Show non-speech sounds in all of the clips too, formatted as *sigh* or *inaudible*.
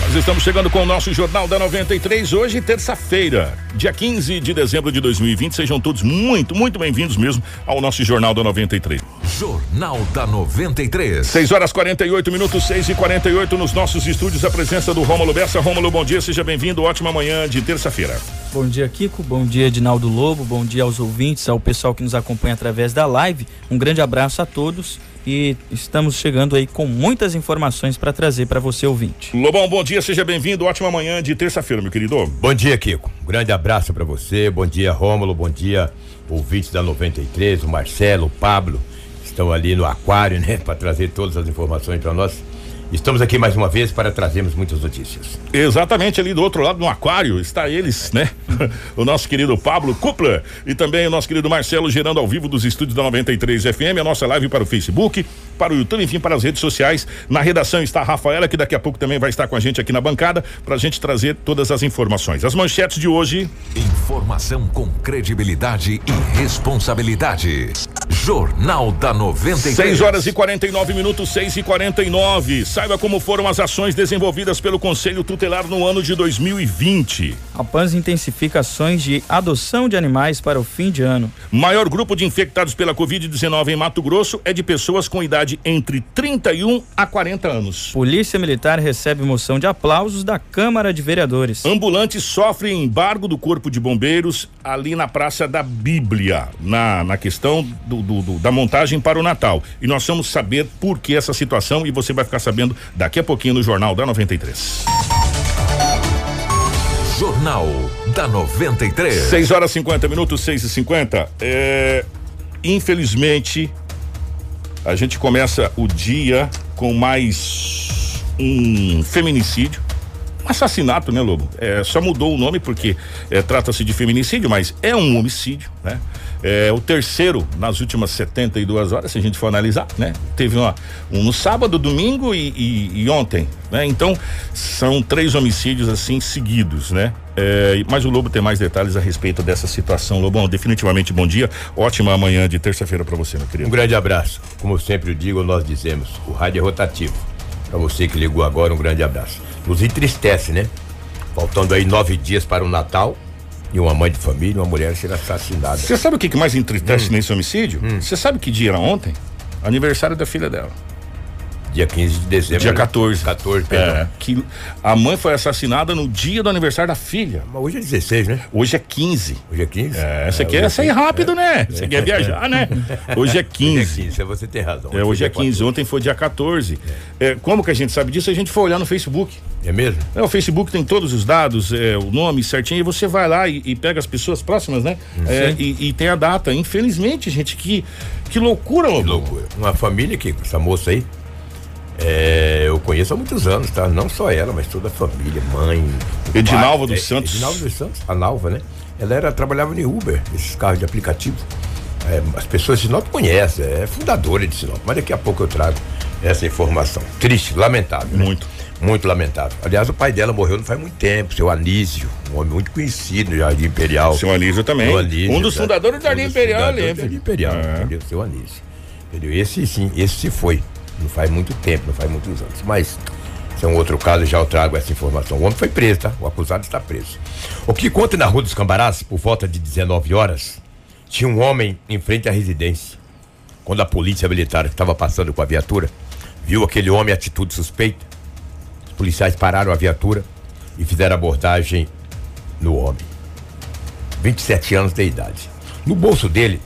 Nós estamos chegando com o nosso Jornal da 93, hoje, terça-feira, dia 15 de dezembro de 2020. Sejam todos muito, muito bem-vindos mesmo ao nosso Jornal da 93. Jornal da 93. 6 horas 48 minutos, 6 e 48 nos nossos estúdios. A presença do Rômulo Bessa. Rômulo, bom dia, seja bem-vindo. Ótima manhã de terça-feira. Bom dia, Kiko. Bom dia, Edinaldo Lobo. Bom dia aos ouvintes, ao pessoal que nos acompanha através da live. Um grande abraço a todos e estamos chegando aí com muitas informações para trazer para você ouvinte. Lobão, bom dia, seja bem-vindo. Ótima manhã de terça-feira, meu querido. Bom dia, Kiko. Um grande abraço para você. Bom dia, Rômulo. Bom dia, ouvintes da 93, o Marcelo, o Pablo. Estão ali no aquário, né, *laughs* para trazer todas as informações para nós. Estamos aqui mais uma vez para trazermos muitas notícias. Exatamente, ali do outro lado do aquário está eles, né? *laughs* o nosso querido Pablo Kupler e também o nosso querido Marcelo gerando ao vivo dos estúdios da 93 FM, a nossa live para o Facebook, para o YouTube, enfim, para as redes sociais. Na redação está a Rafaela, que daqui a pouco também vai estar com a gente aqui na bancada para a gente trazer todas as informações. As manchetes de hoje. Informação com credibilidade e responsabilidade. Jornal da 93. 6 horas e 49 minutos, 6 e 49. Saiba como foram as ações desenvolvidas pelo Conselho Tutelar no ano de 2020. Após intensificações de adoção de animais para o fim de ano. Maior grupo de infectados pela Covid-19 em Mato Grosso é de pessoas com idade entre 31 a 40 anos. Polícia Militar recebe moção de aplausos da Câmara de Vereadores. Ambulantes sofrem embargo do Corpo de Bombeiros ali na Praça da Bíblia, na, na questão do, do, do, da montagem para o Natal. E nós vamos saber por que essa situação e você vai ficar sabendo daqui a pouquinho no Jornal da 93. Jornal da 93. 6 horas 50 minutos, 6 e 50 é, Infelizmente, a gente começa o dia com mais um feminicídio. Um assassinato, né, Lobo? É, só mudou o nome porque é, trata-se de feminicídio, mas é um homicídio, né? É, o terceiro nas últimas 72 horas, se a gente for analisar, né? Teve uma, um no sábado, domingo e, e, e ontem, né? Então, são três homicídios assim seguidos, né? É, mas o Lobo tem mais detalhes a respeito dessa situação. Lobão, definitivamente bom dia. Ótima manhã de terça-feira para você, meu querido. Um grande abraço. Como sempre digo, nós dizemos, o rádio é rotativo. Para você que ligou agora, um grande abraço. Nos entristece, né? Faltando aí nove dias para o Natal e uma mãe de família, uma mulher ser assassinada. Você sabe o que, que mais entristece hum. nesse homicídio? Você hum. sabe que dia era ontem? Aniversário da filha dela. Dia 15 de dezembro. Dia 14. 14, perdão. É, que a mãe foi assassinada no dia do aniversário da filha. Mas hoje é 16, né? Hoje é 15. Hoje é 15? É, você é, quer sair rápido, é. né? Você quer viajar, né? *laughs* Hoje é 15. Hoje é 15, você tem razão. Hoje, é, hoje é 15, 14. ontem foi dia 14. É. como que a gente sabe disso? A gente foi olhar no Facebook. É mesmo? É, o Facebook tem todos os dados, é, o nome certinho, e você vai lá e, e pega as pessoas próximas, né? É, e, e, tem a data. Infelizmente, gente, que, que loucura, Que loucura. Uma família que, essa moça aí, é, eu conheço há muitos anos, tá? Não só ela, mas toda a família, mãe. Edinalva dos é, Santos. Edinalva dos Santos, a Nalva, né? Ela era, trabalhava em Uber, esses carros de aplicativo. É, as pessoas de Sinop conhecem, é fundadora de Sinop, mas daqui a pouco eu trago essa informação. Triste, lamentável. Né? Muito. Muito lamentável. Aliás, o pai dela morreu não faz muito tempo, seu Anísio, um homem muito conhecido no Jardim Imperial. Seu Anísio também. Anísio, um dos fundadores do Jardim Imperial, lembra? Jardim Imperial, é. entendeu? Seu Anísio. Entendeu? Esse sim, esse se foi. Não faz muito tempo, não faz muitos anos. Mas esse é um outro caso, já eu trago essa informação. O homem foi preso, tá? O acusado está preso. O que conta na Rua dos Cambarás, por volta de 19 horas, tinha um homem em frente à residência. Quando a polícia militar estava passando com a viatura viu aquele homem atitude suspeita, os policiais pararam a viatura e fizeram abordagem no homem. 27 anos de idade. No bolso dele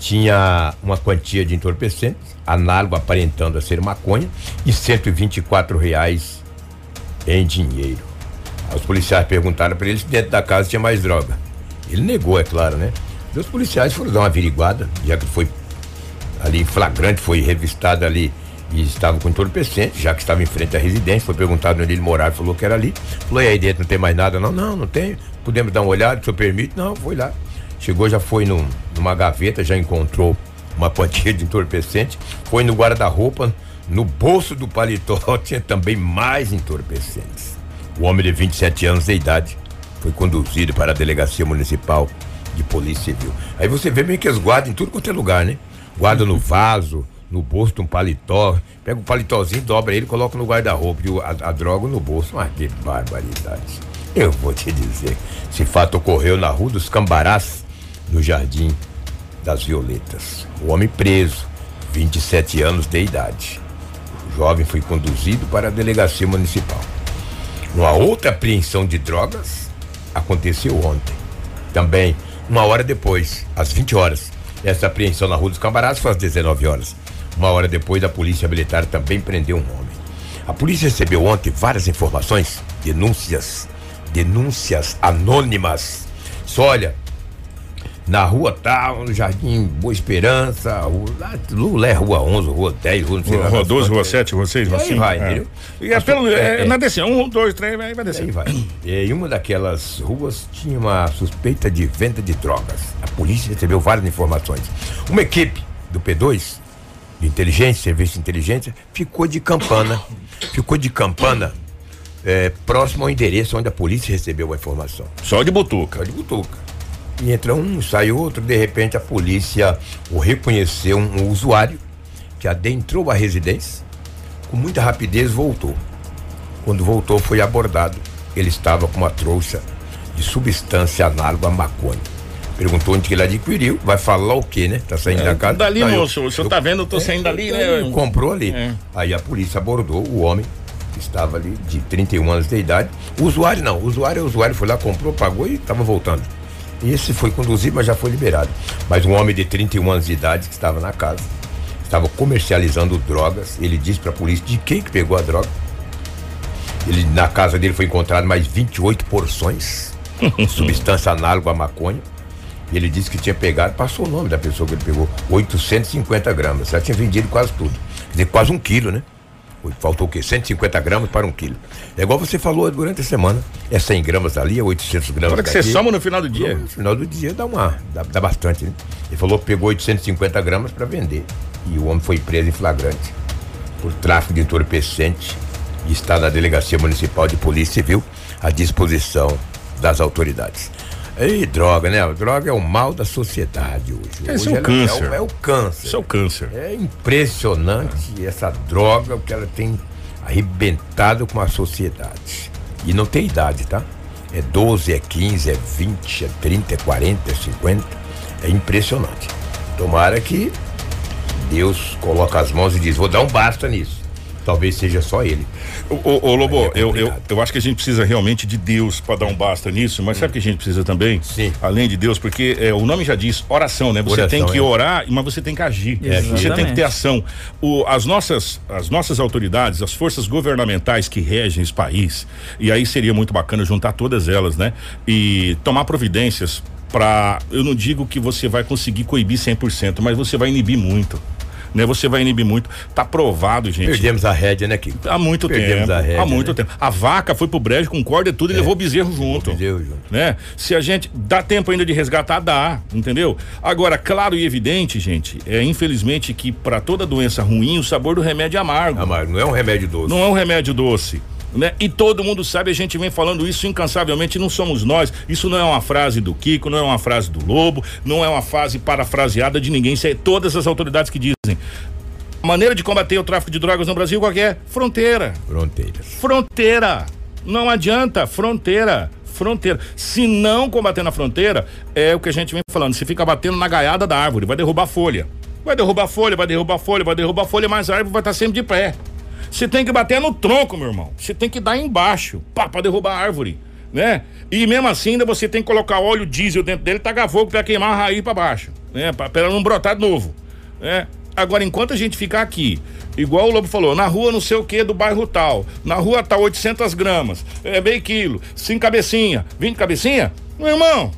tinha uma quantia de entorpecentes análogo aparentando a ser maconha, e 124 reais em dinheiro. Os policiais perguntaram para ele se dentro da casa tinha mais droga. Ele negou, é claro, né? E os policiais foram dar uma averiguada, já que foi ali flagrante, foi revistado ali e estava com entorpecente, já que estava em frente à residência, foi perguntado onde ele morava, falou que era ali. Falou, e aí dentro não tem mais nada? Não, não, não tem. Podemos dar uma olhada, o senhor permite? Não, foi lá. Chegou, já foi num, numa gaveta, já encontrou uma quantia de entorpecente, foi no guarda-roupa, no bolso do paletó *laughs* tinha também mais entorpecentes. O homem de 27 anos de idade foi conduzido para a delegacia municipal de polícia civil. Aí você vê bem que eles guardam em tudo quanto é lugar, né? Guarda no vaso, no bolso de um paletó, pega o paletózinho, dobra ele, coloca no guarda-roupa e a, a droga no bolso. Mas que barbaridade. Eu vou te dizer, esse fato ocorreu na rua dos Cambarás, no Jardim das Violetas. O homem preso, 27 anos de idade. O jovem foi conduzido para a delegacia municipal. Uma outra apreensão de drogas aconteceu ontem. Também, uma hora depois, às 20 horas. Essa apreensão na Rua dos Cambarás foi às 19 horas. Uma hora depois, a Polícia Militar também prendeu um homem. A polícia recebeu ontem várias informações, denúncias, denúncias anônimas. Só olha, na rua tal, no Jardim Boa Esperança, rua, lá, Lulé, rua 11, rua 10, rua não sei lá Rua das 12, rua quantas. 7, rua 6, E rua aí 5. vai, é. entendeu? E é pelo, é, É, é. na descida, um, dois, três, vai, vai Aí descer. vai. E em uma daquelas ruas tinha uma suspeita de venda de drogas. A polícia recebeu várias informações. Uma equipe do P2, de inteligência, serviço de inteligência, ficou de campana. Ficou de campana é, próximo ao endereço onde a polícia recebeu a informação. Só de butuca. Só de butuca. E entra um, sai outro, de repente a polícia o reconheceu um, um usuário que adentrou a residência, com muita rapidez voltou. Quando voltou, foi abordado. Ele estava com uma trouxa de substância análoga à maconha. Perguntou onde que ele adquiriu, vai falar o quê, né? Tá saindo da casa. Dali, eu- moço, o senhor tá vendo, eu tô saindo dali, né? Comprou ali. É. Aí a polícia abordou o homem que estava ali de 31 anos de idade. O usuário não, o usuário é o usuário, foi lá, comprou, pagou e estava voltando. E esse foi conduzido, mas já foi liberado. Mas um homem de 31 anos de idade que estava na casa, estava comercializando drogas. Ele disse para a polícia de quem que pegou a droga. Ele, na casa dele foi encontrado mais 28 porções de *laughs* substância análoga à maconha. Ele disse que tinha pegado, passou o nome da pessoa que ele pegou, 850 gramas. Já tinha vendido quase tudo. Quer dizer, quase um quilo, né? Faltou o quê? 150 gramas para um quilo. É igual você falou durante a semana. É 100 gramas ali, é 800 gramas Agora que você soma no final do dia. No final do dia dá uma. dá, dá bastante, né? Ele falou que pegou 850 gramas para vender. E o homem foi preso em flagrante por tráfico de entorpecente e está na Delegacia Municipal de Polícia Civil à disposição das autoridades. E droga, né? A droga é o mal da sociedade hoje. Esse Hoje é o câncer. É o, é o câncer. Isso é o câncer. É impressionante essa droga, o que ela tem arrebentado com a sociedade. E não tem idade, tá? É 12, é 15, é 20, é 30, é 40, é 50. É impressionante. Tomara que Deus coloca as mãos e diz: vou dar um basta nisso. Talvez seja só ele. Ô, ô, Lobo, é eu, eu, eu acho que a gente precisa realmente de Deus para dar um basta nisso, mas sabe o que a gente precisa também? Sim. Além de Deus, porque é, o nome já diz oração, né? Você Oração, tem que é. orar, mas você tem que agir. É, Você tem que ter exatamente. ação. O, as, nossas, as nossas autoridades, as forças governamentais que regem esse país, e aí seria muito bacana juntar todas elas, né? E tomar providências para, eu não digo que você vai conseguir coibir 100%, mas você vai inibir muito. Né, você vai inibir muito. Tá provado, gente. Perdemos a rédea, né, Kiko? Há muito Perdemos tempo. a rédea, há muito né? tempo. A vaca foi pro brejo com corda e tudo e levou o bezerro junto. bezerro junto. Né? Se a gente dá tempo ainda de resgatar, dá, entendeu? Agora, claro e evidente, gente, é infelizmente que para toda doença ruim o sabor do remédio é amargo. Amargo, não é um remédio doce. Não é um remédio doce. Né? E todo mundo sabe, a gente vem falando isso incansavelmente, não somos nós. Isso não é uma frase do Kiko, não é uma frase do Lobo, não é uma frase parafraseada de ninguém. Isso é todas as autoridades que dizem. A maneira de combater o tráfico de drogas no Brasil qual é? Fronteira. Fronteiras. Fronteira. Não adianta, fronteira. Fronteira. Se não combater na fronteira, é o que a gente vem falando. Você fica batendo na gaiada da árvore, vai derrubar folha. Vai derrubar folha, vai derrubar folha, vai derrubar folha, mas a árvore vai estar sempre de pé. Você tem que bater no tronco, meu irmão. Você tem que dar embaixo, pá, pra derrubar a árvore, né? E mesmo assim, ainda você tem que colocar óleo diesel dentro dele, tacar fogo pra queimar a raiz pra baixo, né? Pra, pra ela não brotar de novo, né? Agora, enquanto a gente ficar aqui, igual o Lobo falou, na rua não sei o que do bairro tal, na rua tal 800 gramas, é meio quilo, 5 cabecinha, 20 cabecinha, meu irmão,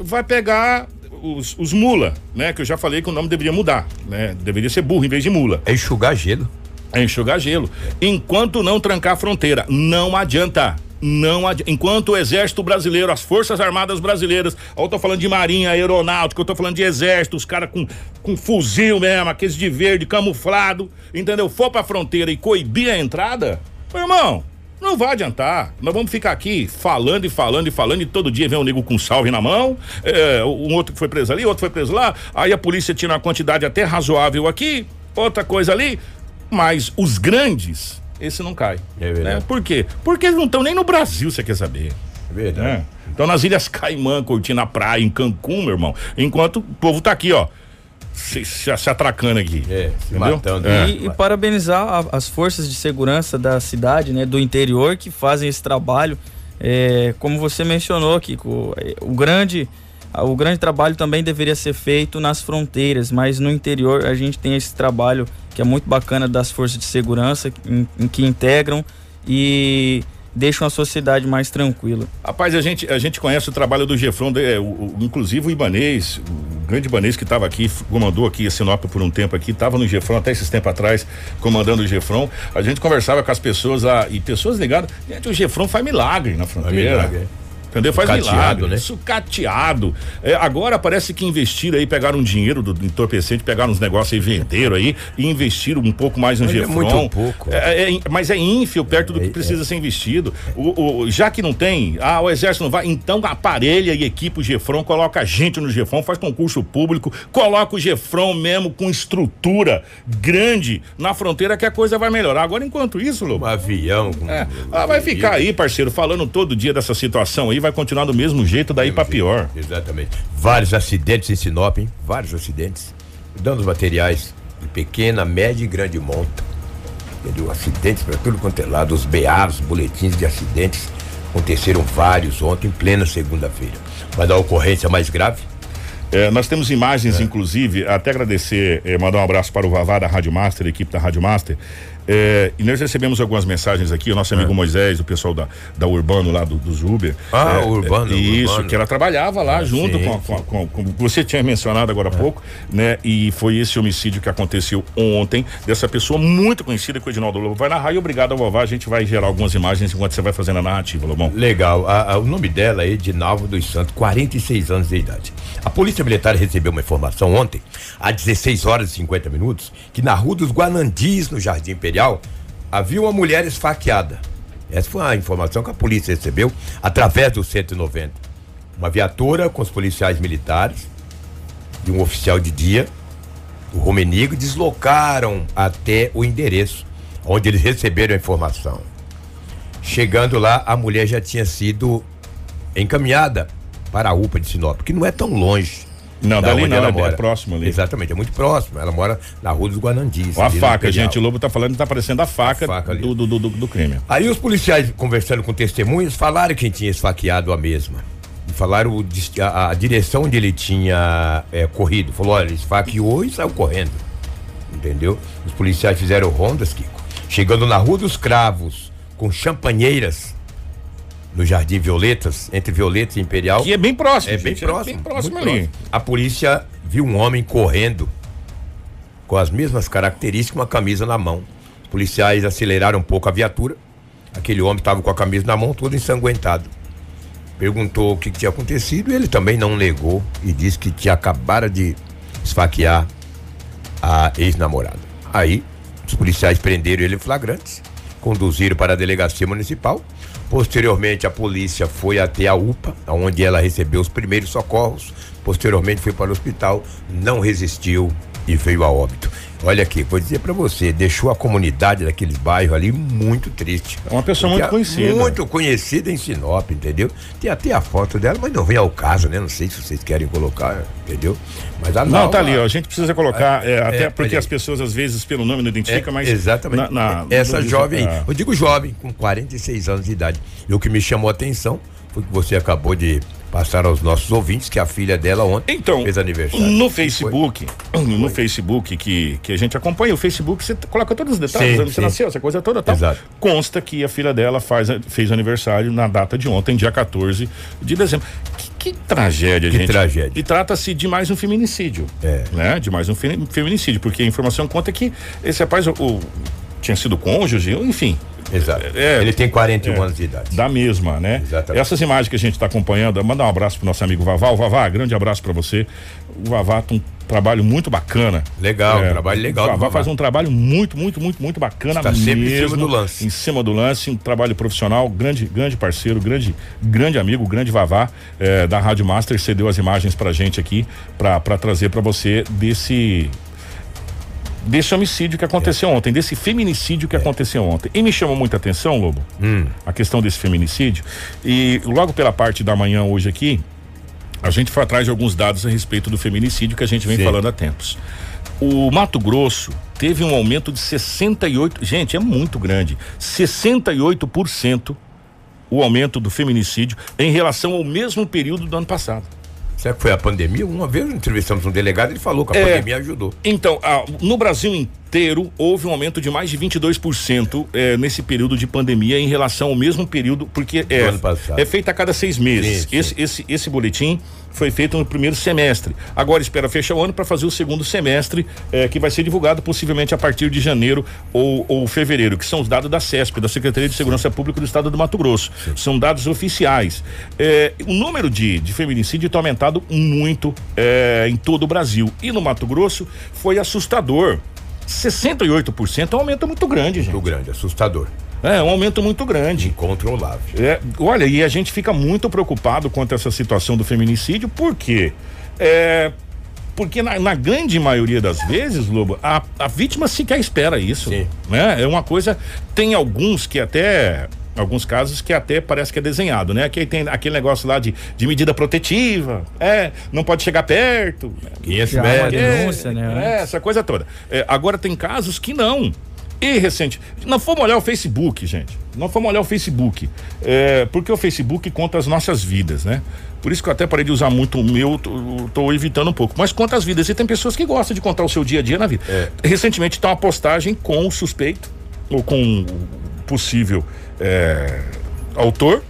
vai pegar os, os mula, né? Que eu já falei que o nome deveria mudar, né? Deveria ser burro em vez de mula. É enxugar gelo. Enxugar gelo. Enquanto não trancar a fronteira, não adianta. Não adianta. Enquanto o exército brasileiro, as forças armadas brasileiras, eu tô falando de marinha, aeronáutica, eu tô falando de exército, os caras com, com fuzil mesmo, aqueles de verde, camuflado, entendeu? For pra fronteira e coibir a entrada, meu irmão, não vai adiantar. Nós vamos ficar aqui falando e falando e falando, e todo dia vem um nego com salve na mão, é, um outro que foi preso ali, outro foi preso lá, aí a polícia tira uma quantidade até razoável aqui, outra coisa ali, mas os grandes, esse não cai. É verdade. né? Por quê? Porque eles não estão nem no Brasil, você quer saber. É verdade. né? Então nas Ilhas Caimã, curtindo a praia, em Cancún, meu irmão, enquanto o povo tá aqui, ó, se, se, se atracando aqui. É, se Entendeu? matando. É. E, e parabenizar a- as forças de segurança da cidade, né, do interior, que fazem esse trabalho. É, como você mencionou, Kiko, é, o grande, o grande trabalho também deveria ser feito nas fronteiras, mas no interior a gente tem esse trabalho que é muito bacana das forças de segurança, em, em que integram e deixam a sociedade mais tranquila. Rapaz, a gente, a gente conhece o trabalho do Gefron, é, o, o- inclusive o Ibanês, o grande Ibanês que estava aqui, comandou aqui a Sinop por um tempo aqui, estava no Gefron até esses tempos atrás, comandando o Gefron. A gente conversava com as pessoas lá, e pessoas ligadas, gente, o Gefron faz milagre na fronteira. milagre, é. Entendeu? Faz Sucateado, milagre, né? Sucateado. É, agora parece que investiram aí, pegaram dinheiro do, entorpecente, pegaram uns negócios aí, venderam aí e investiram um pouco mais no Mas é Gefron. muito pouco. É, é, mas é ínfio perto do que precisa ser investido. O, o- já que não tem, ah, o exército não vai, então aparelha e equipa o Gefron, coloca gente no Gefron, faz concurso público, coloca o Gefron mesmo com estrutura grande na fronteira que a coisa vai melhorar. Agora, enquanto isso, Lobo, Um avião. é, ah, vai ficar aí, parceiro, falando todo dia dessa situação aí, vai continuar do mesmo jeito, daí pra pior. Exatamente. Vários acidentes em Sinop, hein? Vários acidentes. Danos materiais de pequena, média e grande monta. Entendeu? Acidentes para tudo quanto é lado. Os BAs, boletins de acidentes. Aconteceram vários ontem, em plena segunda-feira. Mas a ocorrência mais grave, É, nós temos imagens, É. inclusive, até agradecer, eh, mandar um abraço para o Vavá da Rádio Master, equipe da Rádio Master. É, e nós recebemos algumas mensagens aqui, o nosso amigo Moisés, o pessoal da, da Urbano lá do, dos Uber. É. Ah, É, Urbano, é, Isso, Urbano. que ela trabalhava lá Ah, junto sim, com, a- com, a- com, com- você tinha mencionado agora há pouco, né? E foi esse homicídio que aconteceu ontem, dessa pessoa muito conhecida com o Edinaldo Lobo. Vai narrar e obrigado Vavá, a gente vai gerar algumas imagens enquanto você vai fazendo a narrativa, Lobão. Legal. A- o nome dela é Edinalvo dos Santos, 46 anos de idade. A Polícia Militar recebeu uma informação ontem, às 16 horas e 50 minutos, que na Rua dos Guanandis, no Jardim Imperial, havia uma mulher esfaqueada. Essa foi a informação que a polícia recebeu através do 190. Uma viatura com os policiais militares e um oficial de dia, o Romenigo, deslocaram até o endereço onde eles receberam a informação. Chegando lá, a mulher já tinha sido encaminhada para a UPA de Sinop, que não é tão longe. Não, da dali não, ela é- mora. próximo ali. Exatamente, é muito próximo. Ela mora na Rua dos Guanandis. Ó a faca, gente, o Lobo tá falando que tá parecendo a faca, A faca do, do, do, do- crime. Aí os policiais, conversando com testemunhas, falaram quem tinha esfaqueado a mesma. E falaram a, a direção onde ele tinha é, corrido. Falou, olha, ele esfaqueou e saiu correndo. Entendeu? Os policiais fizeram rondas, Kiko. Chegando na Rua dos Cravos, com champanheiras, no Jardim Violetas, entre Violetas e Imperial. Que é bem próximo, É bem gente, próximo. bem próximo ali. A polícia viu um homem correndo com as mesmas características, uma camisa na mão. Os policiais aceleraram um pouco a viatura. Aquele homem estava com a camisa na mão, todo ensanguentado. Perguntou o que, que tinha acontecido e ele também não negou e disse que tinha acabado de esfaquear a ex-namorada. Aí, os policiais prenderam ele em flagrantes, conduziram para a delegacia municipal. Posteriormente, a polícia foi até a UPA, onde ela recebeu os primeiros socorros. Posteriormente, foi para o hospital, não resistiu e veio a óbito. Olha aqui, vou dizer para você, deixou a comunidade daqueles bairros ali muito triste. É uma pessoa muito conhecida. Muito conhecida em Sinop, entendeu? Tem até a foto dela, mas não vem ao caso, né? Não sei se vocês querem colocar, entendeu? Mas a Não, tá ali, ó. A gente precisa colocar, é, até é, porque as pessoas às vezes pelo nome não identificam, É, mas. Exatamente. na- na- Essa no- jovem aí. ah. Eu digo jovem, com 46 anos de idade. E o que me chamou a atenção foi que você acabou de passar aos nossos ouvintes que a filha dela ontem Então, fez aniversário. no Que Facebook, no Facebook que, que a gente acompanha, o Facebook você coloca todos os detalhes, Sim, onde você sim. nasceu, essa coisa toda, tal. Exato. Consta que a filha dela faz, fez aniversário na data de ontem, dia 14 de dezembro. Que, que tragédia, Que gente. tragédia. E trata-se de mais um feminicídio. É. Né? De mais um fe- feminicídio, porque a informação conta que esse rapaz o, o- tinha sido cônjuge, enfim, Exato. É, Ele tem 41 é. anos de idade. da mesma, né? Exatamente. Essas imagens que a gente está acompanhando, mandar um abraço pro nosso amigo Vavá. O Vavá, grande abraço para você. O Vavá tem um trabalho muito bacana. Legal, um trabalho legal O Vavá Vavá. faz um trabalho muito, muito, muito, muito bacana Está sempre em cima mesmo. do lance. Em cima do lance, um trabalho profissional, grande, grande parceiro, grande, grande amigo, grande Vavá eh, da Rádio Master cedeu as imagens pra gente aqui para trazer para você desse desse homicídio que aconteceu É. ontem, desse feminicídio que aconteceu ontem. E me chamou muita atenção, Lobo, Hum. a questão desse feminicídio. E logo pela parte da manhã hoje aqui, a gente foi atrás de alguns dados a respeito do feminicídio que a gente vem Sim. falando há tempos. O Mato Grosso teve um aumento de 68, gente, é muito grande. 68% o aumento do feminicídio em relação ao mesmo período do ano passado. Será que foi a pandemia? Uma vez entrevistamos um delegado, ele falou que a É. pandemia ajudou. Então, no Brasil inteiro, houve um aumento de mais de 22% eh, nesse período de pandemia em relação ao mesmo período, porque é, é feito a cada seis meses. Sim, sim. Esse, esse, esse boletim foi feito no primeiro semestre. Agora espera fechar o ano para fazer o segundo semestre, eh, que vai ser divulgado possivelmente a partir de janeiro ou, ou fevereiro, que são os dados da CESP, da Secretaria de Segurança Pública do Estado do Mato Grosso. São dados oficiais. Eh, o número de, de feminicídio tem aumentado muito eh, em todo o Brasil. E no Mato Grosso foi assustador. 68% é um aumento muito grande, gente. Muito grande, assustador. É um aumento muito grande. Incontrolável. É, olha, e a gente fica muito preocupado quanto a essa situação do feminicídio, por quê? É, porque na, na grande maioria das vezes, Lobo, a, a vítima sequer espera isso. Sim. Né? É uma coisa. Tem alguns que até. Alguns casos que até parece que é desenhado, né? Que aí tem aquele negócio lá de, de medida protetiva, é, não pode chegar perto. 500 Já há uma metros. denúncia, né, É, essa coisa toda. É, agora tem casos que não. E recente. Não fomos olhar o Facebook, gente. Não fomos olhar o Facebook. É, porque o Facebook conta as nossas vidas, né? Por isso que eu até parei de usar muito o meu, tô, tô evitando um pouco. Mas conta as vidas. E tem pessoas que gostam de contar o seu dia a dia na vida. Recentemente está uma postagem com o suspeito, ou com o possível é, autor.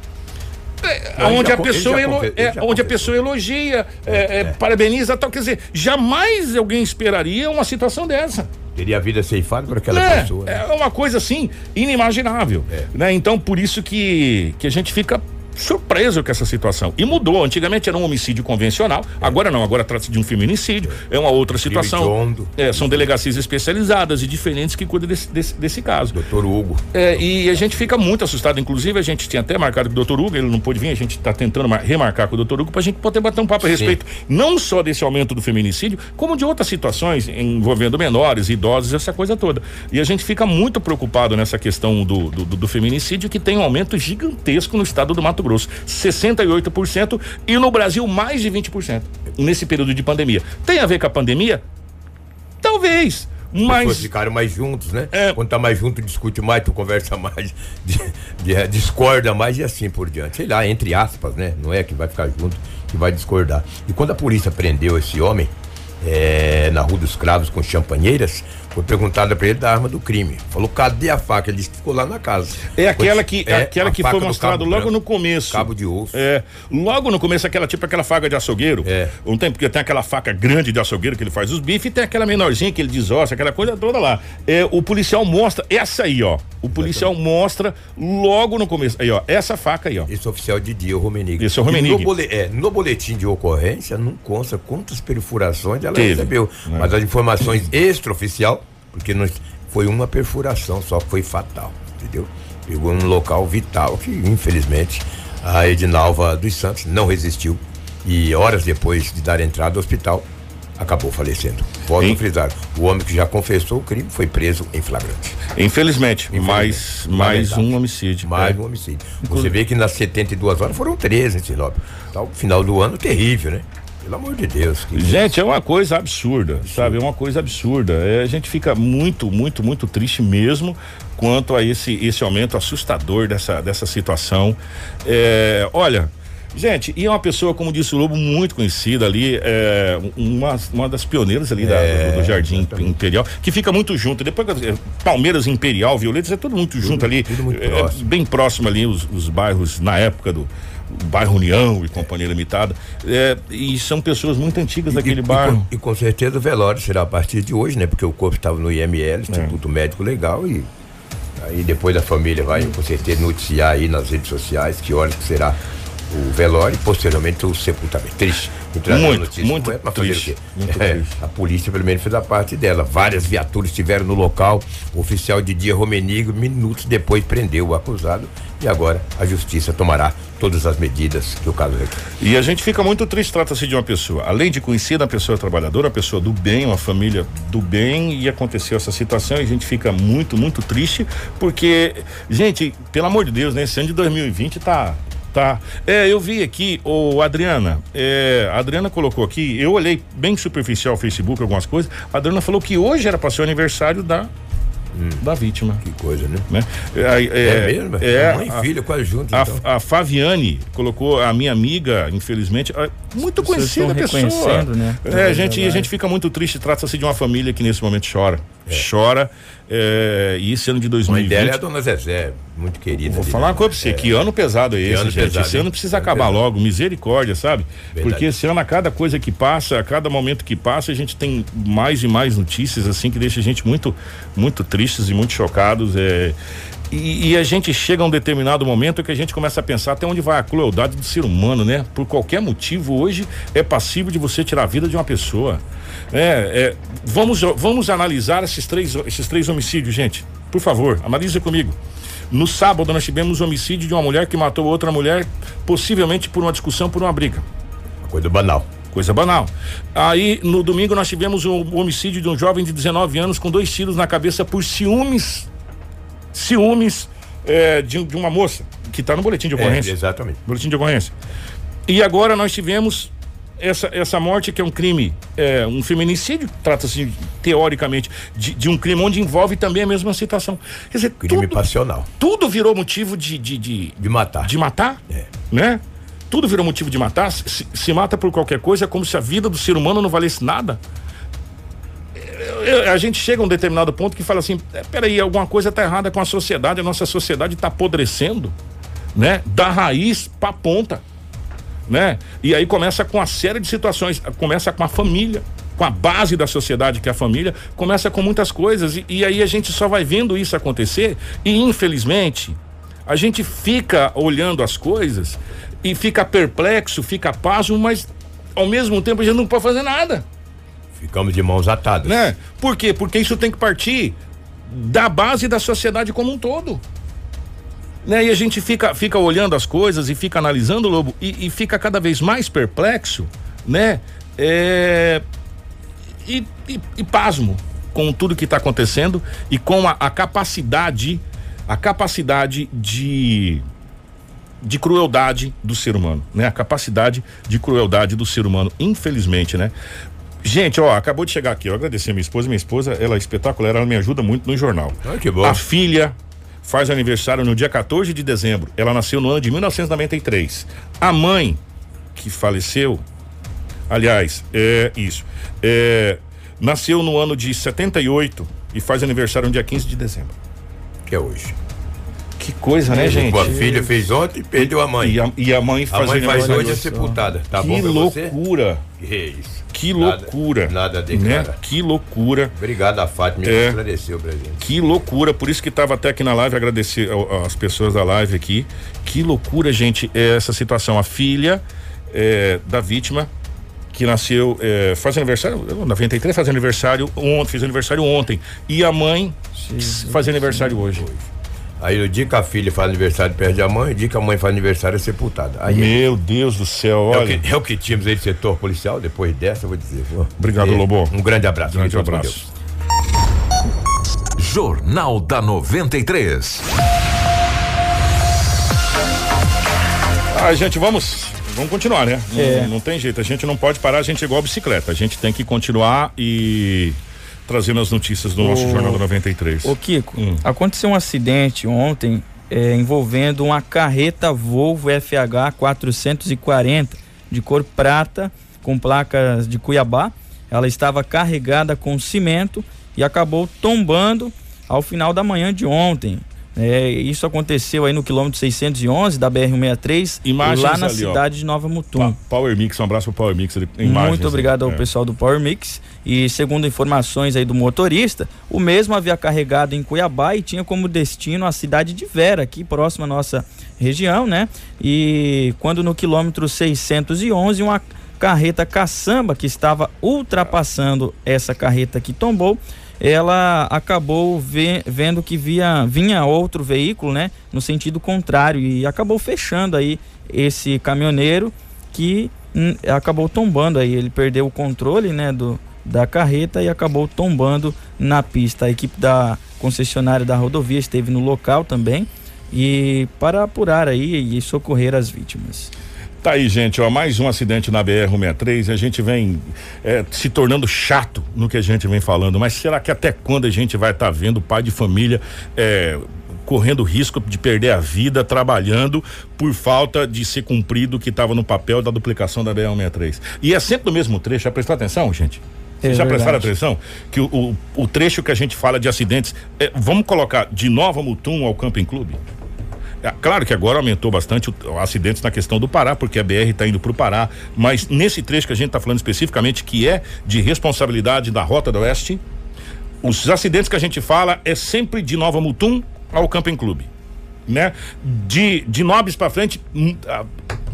É, ele onde a pessoa elo- é, onde a pessoa elogia, é, é, parabeniza tal. Quer dizer, jamais alguém esperaria uma situação dessa. Teria a vida ceifada por aquela É, pessoa. né? é uma coisa assim inimaginável, É. né? Então por isso que que a gente fica surpreso com essa situação. E mudou. Antigamente era um homicídio convencional, agora não, agora trata-se de um feminicídio, é uma outra situação. É, são delegacias especializadas e diferentes que cuidam desse, desse, desse caso. Doutor Hugo. É, e a gente fica muito assustado. Inclusive, a gente tinha até marcado com o doutor Hugo, ele não pôde vir, a gente está tentando mar- remarcar com o doutor Hugo para a gente poder bater um papo a Sim. respeito não só desse aumento do feminicídio, como de outras situações envolvendo menores, idosos, essa coisa toda. E a gente fica muito preocupado nessa questão do, do, do feminicídio, que tem um aumento gigantesco no estado do Mato Grosso. 68% e no Brasil mais de 20% nesse período de pandemia. Tem a ver com a pandemia? Talvez. As pessoas Mas ficaram mais juntos, né? É. Quando tá mais junto, discute mais, tu conversa mais, *laughs* de- discorda mais e assim por diante. Sei lá, entre aspas, né? Não é que vai ficar junto, que vai discordar. E quando a polícia prendeu esse homem, é, na Rua dos Cravos com champanheiras, foi perguntada pra ele da arma do crime. Falou, cadê a faca? Ele disse que ficou lá na casa. É aquela que, É, aquela que foi cabo logo branco, no começo. Cabo de osso. É, logo no começo, aquela tipo aquela faca de açougueiro. É. Um tempo porque tem aquela faca grande de açougueiro que ele faz os bifes e tem aquela menorzinha que ele desossa, aquela coisa toda lá. É, o policial mostra, essa aí, ó. O policial mostra logo no começo. Aí, ó, essa faca aí, ó. Esse oficial de dia, o Romenig. Esse é o Romenig. No, bole- é, no boletim de ocorrência não consta quantas perfurações ela Teve, recebeu. né? Mas as informações extraoficial, porque não, foi uma perfuração só foi fatal, entendeu? Pegou num local vital que, infelizmente, a Edinalva dos Santos não resistiu e horas depois de dar entrada ao hospital, acabou falecendo. Volto Hein? a frisar, o homem que já confessou o crime foi preso em flagrante. Infelizmente, Infelizmente. mais, mais um homicídio. Mais É. um homicídio. Você vê que nas 72 horas foram 13 em Sinop. Tá, o final do ano terrível, né? Pelo amor de Deus. que- Gente, é uma coisa absurda, sabe? É uma coisa absurda. É, a gente fica muito, muito, muito triste mesmo quanto a esse, esse aumento assustador dessa, dessa situação. É, olha, Gente, e é uma pessoa, como disse o Lobo, muito conhecida ali, é, uma, uma das pioneiras ali da- É, do, do Jardim Imperial, que fica muito junto. Depois, é, Palmeiras Imperial, Violetas, é tudo muito junto ali. tudo muito é, próximo. bem próximo ali, os, os bairros, na época do bairro União e Companhia Limitada. É, e são pessoas muito antigas daquele e, bairro. E, com, e com certeza o velório será a partir de hoje, né? Porque o corpo estava no IML, Instituto Médico Legal, e aí depois a família vai com certeza noticiar aí nas redes sociais que horas que será o velório e posteriormente o sepultamento. Triste. Muito, notícia, muito é triste, o quê? muito É, triste. A polícia pelo menos fez a parte dela. Várias viaturas estiveram no local. O oficial de dia Romenigo, minutos depois, prendeu o acusado. E agora a justiça tomará todas as medidas que o caso requer. E a gente fica muito triste, trata-se de uma pessoa, além de conhecida, uma pessoa trabalhadora, uma pessoa do bem, uma família do bem, e aconteceu essa situação e a gente fica muito, muito triste, porque, gente, pelo amor de Deus, né? Esse ano de 2020 tá. Tá. É, eu vi aqui, ô Adriana, é, a Adriana colocou aqui, eu olhei bem superficial o Facebook, algumas coisas. A Adriana falou que hoje era para ser o aniversário da, da vítima. Que coisa, né? Né? É, É, mesmo? É, Mãe e a- filho quase juntos, a, então. a Faviane colocou a minha amiga, infelizmente, muito conhecida pessoa. né? É, a gente, a gente fica muito triste. Trata-se de uma família que nesse momento chora. Chora. É, e esse ano de A mãe dela é a 2020. dona Zezé, muito querida. Vou ali, falar uma né? coisa pra você, que ano pesado é esse, ano gente. pesado, esse ano precisa Ano acabar pesado. logo, misericórdia, sabe? Verdade. Porque esse ano, a cada coisa que passa, a cada momento que passa, a gente tem mais e mais notícias, assim, que deixa a gente muito, muito tristes e muito chocados. É, e, e a gente chega a um determinado momento que a gente começa a pensar até onde vai a crueldade do ser humano, né? Por qualquer motivo, hoje é passível de você tirar a vida de uma pessoa. É, é, vamos, vamos analisar esses três, esses três homicídios, gente. Por favor, analise comigo. No sábado, nós tivemos o homicídio de uma mulher que matou outra mulher, possivelmente por uma discussão, por uma briga. Coisa banal. Coisa banal. Aí, no domingo, nós tivemos o homicídio de um jovem de 19 anos com dois tiros na cabeça por ciúmes. Ciúmes é, de, de uma moça, que está no boletim de É, ocorrência. exatamente. Boletim de ocorrência. E agora nós tivemos essa, essa morte que é um crime, é, um feminicídio, trata-se teoricamente de, de um crime onde envolve também a mesma situação. Quer dizer, Crime tudo, passional. tudo virou motivo de, de, de, De matar. de matar, É. né? Tudo virou motivo de matar. Se, se mata por qualquer coisa, é como se a vida do ser humano não valesse nada. A gente chega a um determinado ponto que fala assim: "É, peraí, alguma coisa tá errada com a sociedade, a nossa sociedade tá apodrecendo, né? Da raiz pra ponta, né? E aí começa com uma série de situações, começa com a família, com a base da sociedade que é a família, começa com muitas coisas e, e aí a gente só vai vendo isso acontecer e infelizmente a gente fica olhando as coisas e fica perplexo, fica pasmo, mas ao mesmo tempo a gente não pode fazer nada Ficamos de mãos atadas. né? Por quê? Porque isso tem que partir da base da sociedade como um todo. Né? E a gente fica, fica olhando as coisas e fica analisando, Lobo, e, e fica cada vez mais perplexo, né? É, e, e, e pasmo com tudo que está acontecendo e com a, a capacidade, a capacidade de de crueldade do ser humano, né? A capacidade de crueldade do ser humano, infelizmente, né? Gente, ó, acabou de chegar aqui, eu agradecer a minha esposa, minha esposa, ela é espetacular, ela me ajuda muito no jornal. Ah, que bom. A filha faz aniversário no dia 14 de dezembro. Ela nasceu no ano de 1993. A mãe que faleceu, aliás, é isso, é, nasceu no ano de 78 e faz aniversário no dia 15 de dezembro. Que é hoje. Que coisa, né, gente? A filha fez ontem e perdeu a mãe. E a, e a mãe A faz mãe faz hoje a sepultada. Tá bom que você? loucura. Que isso. Que Nada- loucura. Nada a né? Que loucura. Obrigado a Fátima que É. esclareceu pra gente. Que loucura, por isso que estava até aqui na live, agradecer às pessoas da live aqui. Que loucura, gente, é essa situação. A filha é, da vítima, que nasceu, é, faz aniversário, 93 faz aniversário ontem, fez aniversário ontem. E a mãe faz aniversário hoje. Aí o dia que a filha faz aniversário perde a mãe, o dia que a mãe faz aniversário é sepultada. Aí é- Meu Deus do céu, é, o olha. que, é o que tínhamos aí do setor policial, depois dessa, eu vou dizer. viu? Obrigado, É, Lobo. Um grande abraço. Grande Fique com abraço. Jornal da 93. Ah, gente, vamos. Vamos continuar, né? Não- É. Não, tem jeito. A gente não pode parar, a gente é igual a bicicleta. A gente tem que continuar e trazendo as notícias do nosso Jornal do 93. Ô Kiko, Hum. aconteceu um acidente ontem é, envolvendo uma carreta Volvo FH 440 de cor prata com placas de Cuiabá. Ela estava carregada com cimento e acabou tombando ao final da manhã de ontem. É, isso aconteceu aí no quilômetro 611 da BR-163, Imagens lá na ali, ó. cidade de Nova Mutum. Pa- Power Mix, um abraço pro Power Mix. imagens Muito obrigado ao. É. pessoal do Power Mix. E segundo informações aí do motorista, o mesmo havia carregado em Cuiabá e tinha como destino a cidade de Vera, aqui próxima à nossa região, né? E quando no quilômetro 611, uma carreta caçamba que estava ultrapassando essa carreta que tombou, ela acabou ve- vendo que via, vinha outro veículo, né? No sentido contrário e acabou fechando aí esse caminhoneiro que hum, acabou tombando aí, ele perdeu o controle, né, do, da carreta e acabou tombando na pista. A equipe da concessionária da rodovia esteve no local também e para apurar aí e socorrer as vítimas. Tá aí, gente, ó, mais um acidente na BR-163 e a gente vem é, se tornando chato no que a gente vem falando, mas será que até quando a gente vai estar tá vendo pai de família é, correndo risco de perder a vida trabalhando por falta de ser cumprido o que estava no papel da duplicação da BR-163? E é sempre no mesmo trecho, já prestou atenção, gente? Vocês É já prestaram atenção? Que o, o, o trecho que a gente fala de acidentes, é, vamos colocar de Nova Mutum ao Camping Clube? É, claro que agora aumentou bastante o, acidentes na questão do Pará, porque a BR está indo para o Pará, mas nesse trecho que a gente está falando especificamente, que é de responsabilidade da Rota do Oeste, os acidentes que a gente fala é sempre de Nova Mutum ao Camping Clube, né? De, de Nobres para frente, hum,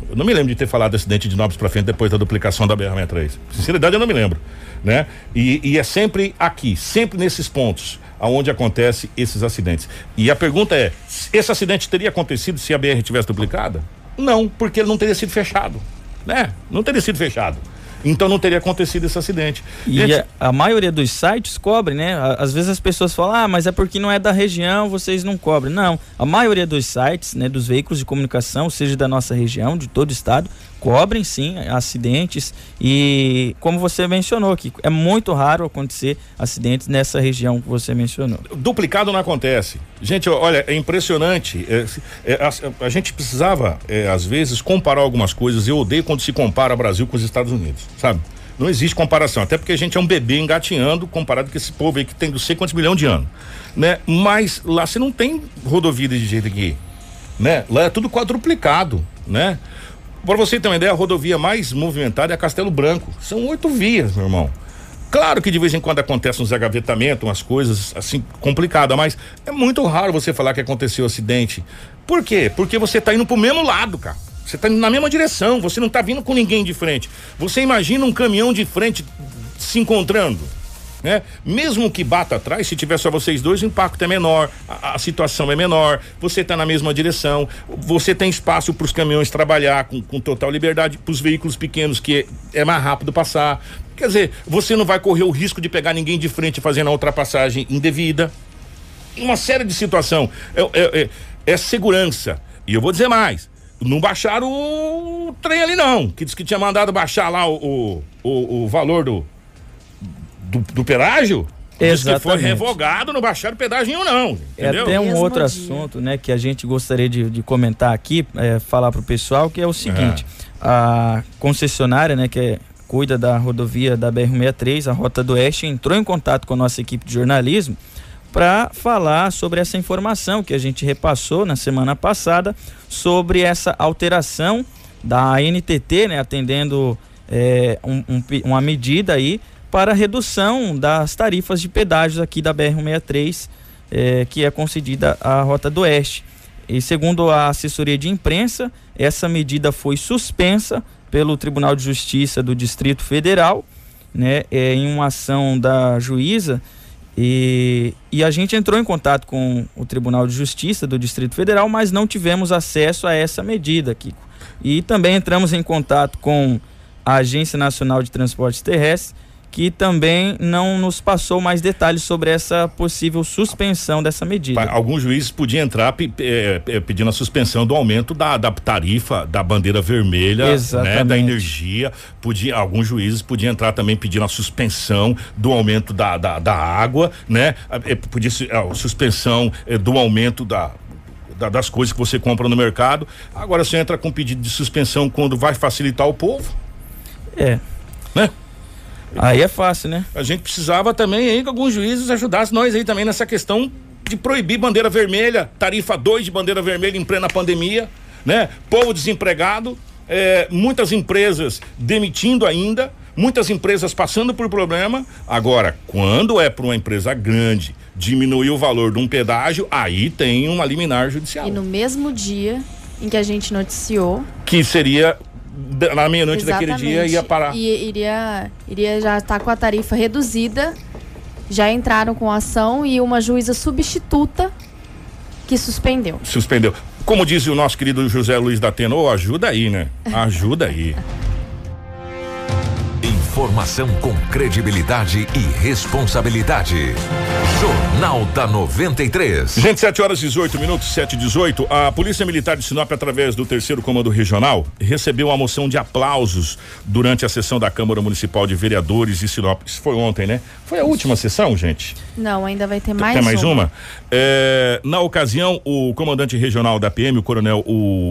eu não me lembro de ter falado de acidente de Nobres para frente depois da duplicação da BR-63. Sinceridade, eu não me lembro, né? E, e é sempre aqui, sempre nesses pontos aonde acontece esses acidentes. E a pergunta é: esse acidente teria acontecido se a BR tivesse duplicada? Não, porque ele não teria sido fechado, né? Não teria sido fechado. Então não teria acontecido esse acidente. E Gente, a, a maioria dos sites cobre, né? Às vezes as pessoas falam, ah, mas é porque não é da região, vocês não cobrem. Não, a maioria dos sites, né, dos veículos de comunicação, seja da nossa região, de todo o estado, cobrem sim acidentes e como você mencionou aqui, é muito raro acontecer acidentes nessa região que você mencionou. duplicado não acontece. Gente, olha, é impressionante. É, é, a, a gente precisava, é, às vezes, comparar algumas coisas. Eu odeio quando se compara Brasil com os Estados Unidos, sabe? Não existe comparação, até porque a gente é um bebê engatinhando comparado com esse povo aí que tem não sei quantos milhões de anos, né? Mas lá você não tem rodovia de jeito aqui, né? Lá é tudo quadruplicado, né? Para você ter uma ideia, a rodovia mais movimentada é a Castelo Branco. São oito vias, meu irmão. Claro que de vez em quando acontecem uns agavetamentos, umas coisas assim complicadas, mas é muito raro você falar que aconteceu acidente. Por quê? Porque você tá indo pro mesmo lado, cara. Você tá indo na mesma direção, você não tá vindo com ninguém de frente. Você imagina um caminhão de frente se encontrando, né? Mesmo que bata atrás, se tiver só vocês dois, o impacto é menor, a, a situação é menor, você tá na mesma direção, você tem espaço para os caminhões trabalhar com, com total liberdade, para os veículos pequenos que é, é mais rápido passar. Quer dizer, você não vai correr o risco de pegar ninguém de frente fazendo a ultrapassagem indevida. Uma série de situação. É, é- é- é segurança. E eu vou dizer mais. Não baixaram o trem ali, não. Que disse que tinha mandado baixar lá o, o, o- o valor do, do, do pedágio. Diz que foi revogado, não baixaram o pedágio não. É Entendeu? até um Mesmo outro dia. assunto, né, que a gente gostaria de, de comentar aqui, é, falar para o pessoal, que é o seguinte: a concessionária, né, que é- cuida da rodovia da BR-63, a Rota do Oeste, entrou em contato com a nossa equipe de jornalismo para falar sobre essa informação que a gente repassou na semana passada sobre essa alteração da NTT, né, atendendo é, um- um uma medida aí para redução das tarifas de pedágios aqui da BR-163, eh, que é concedida à Rota do Oeste. E segundo a assessoria de imprensa, essa medida foi suspensa pelo Tribunal de Justiça do Distrito Federal, né, eh, em uma ação da juíza. E, e a gente entrou em contato com o Tribunal de Justiça do Distrito Federal, mas não tivemos acesso a essa medida, Kiko. E também entramos em contato com a Agência Nacional de Transportes Terrestres, que também não nos passou mais detalhes sobre essa possível suspensão dessa medida. Alguns juízes podiam entrar pe- eh, eh, pedindo a suspensão do aumento da, da tarifa da bandeira vermelha, né, da energia. Podia, alguns juízes podiam entrar também pedindo a suspensão do aumento da, da, da água, né? A- eh, Podia ser a suspensão eh, do aumento da, das coisas que você compra no mercado. Agora você entra com pedido de suspensão quando vai facilitar o povo. É. Né? Aí é fácil, né? A gente precisava também aí que alguns juízes ajudassem nós aí também nessa questão de proibir bandeira vermelha, tarifa 2 de bandeira vermelha em plena pandemia, né? Povo desempregado, é, muitas empresas demitindo ainda, muitas empresas passando por problema. Agora, quando é para uma empresa grande diminuir o valor de um pedágio, aí tem uma liminar judicial. E no mesmo dia em que a gente noticiou. Que seria na meia-noite daquele dia ia parar. E iria, iria já estar com a tarifa reduzida. Já entraram com ação e uma juíza substituta que suspendeu. Suspendeu. Como disse o nosso querido José Luiz da Atena, oh, ajuda aí, né? Ajuda aí. Informação com credibilidade e responsabilidade. Jornal da 93. Gente, 7 horas 18 minutos, 7 e 18. A Polícia Militar de Sinop, através do terceiro comando regional, recebeu uma moção de aplausos durante a sessão da Câmara Municipal de Vereadores de Sinop. Isso foi ontem, né? Foi a última sessão, gente? Não, ainda vai ter mais Tem mais uma? uma? É, na ocasião, o comandante regional da PM, o coronel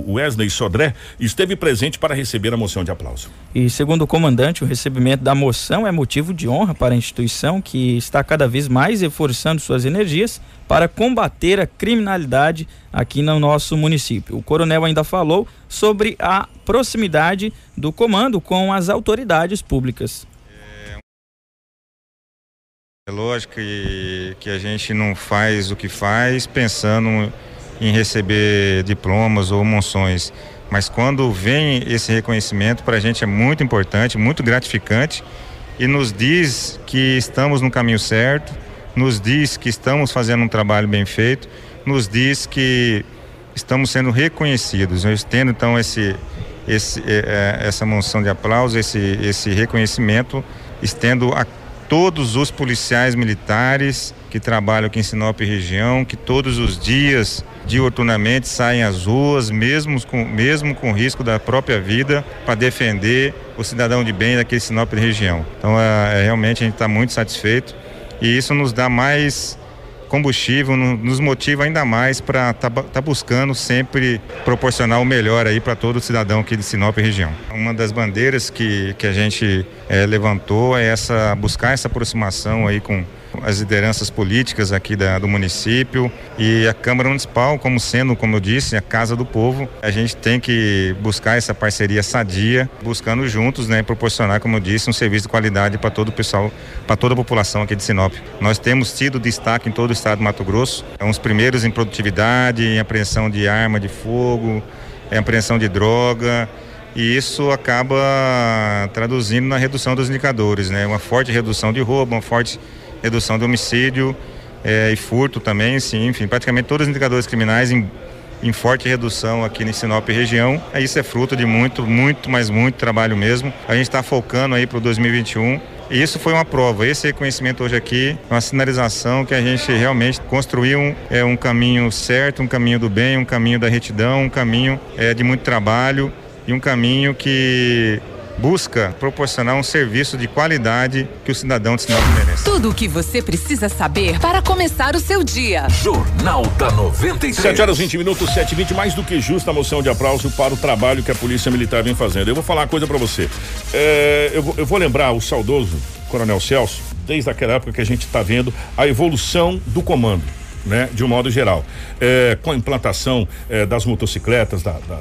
Wesley Sodré, esteve presente para receber a moção de aplauso. E segundo o comandante, o recebimento da moção é motivo de honra para a instituição que está cada vez mais reforçando suas energias para combater a criminalidade aqui no nosso município. O coronel ainda falou sobre a proximidade do comando com as autoridades públicas. É lógico que, que a gente não faz o que faz pensando em receber diplomas ou moções, mas quando vem esse reconhecimento, para a gente é muito importante, muito gratificante e nos diz que estamos no caminho certo, nos diz que estamos fazendo um trabalho bem feito, nos diz que estamos sendo reconhecidos. Eu estendo então esse, esse, é, essa moção de aplauso, esse, esse reconhecimento, estendo a todos os policiais militares que trabalham aqui em Sinop região, que todos os dias, diuturnamente, saem às ruas, mesmo com, mesmo com risco da própria vida, para defender o cidadão de bem daquele Sinop região. Então, é, é, realmente a gente está muito satisfeito e isso nos dá mais combustível, nos motiva ainda mais para estar tá, tá buscando sempre proporcionar o melhor aí para todo cidadão aqui de Sinop região. Uma das bandeiras que, que a gente é, levantou é essa buscar essa aproximação aí com as lideranças políticas aqui da, do município e a Câmara Municipal, como sendo, como eu disse, a Casa do Povo. A gente tem que buscar essa parceria sadia, buscando juntos, né, proporcionar, como eu disse, um serviço de qualidade para todo o pessoal, para toda a população aqui de Sinop. Nós temos tido destaque em todo o estado do Mato Grosso, é uns primeiros em produtividade, em apreensão de arma de fogo, em apreensão de droga e isso acaba traduzindo na redução dos indicadores, né? Uma forte redução de roubo, uma forte redução de homicídio é, e furto também, sim, enfim, praticamente todos os indicadores criminais em, em forte redução aqui em Sinop região. Isso é fruto de muito, muito, mas muito trabalho mesmo. A gente está focando aí para o 2021 e isso foi uma prova. Esse reconhecimento hoje aqui, uma sinalização que a gente realmente construiu um, é, um caminho certo, um caminho do bem, um caminho da retidão, um caminho é, de muito trabalho e um caminho que busca proporcionar um serviço de qualidade que o cidadão de Sinop merece. Tudo o que você precisa saber para começar o seu dia. Jornal da 93. 7 horas 20 minutos, 7 e 20 mais do que justa a moção de aplauso para o trabalho que a Polícia Militar vem fazendo. Eu vou falar uma coisa para você. É, eu, vou, eu vou lembrar o saudoso Coronel Celso, desde aquela época que a gente está vendo a evolução do comando. Né, de um modo geral, é, com a implantação é, das motocicletas, da, da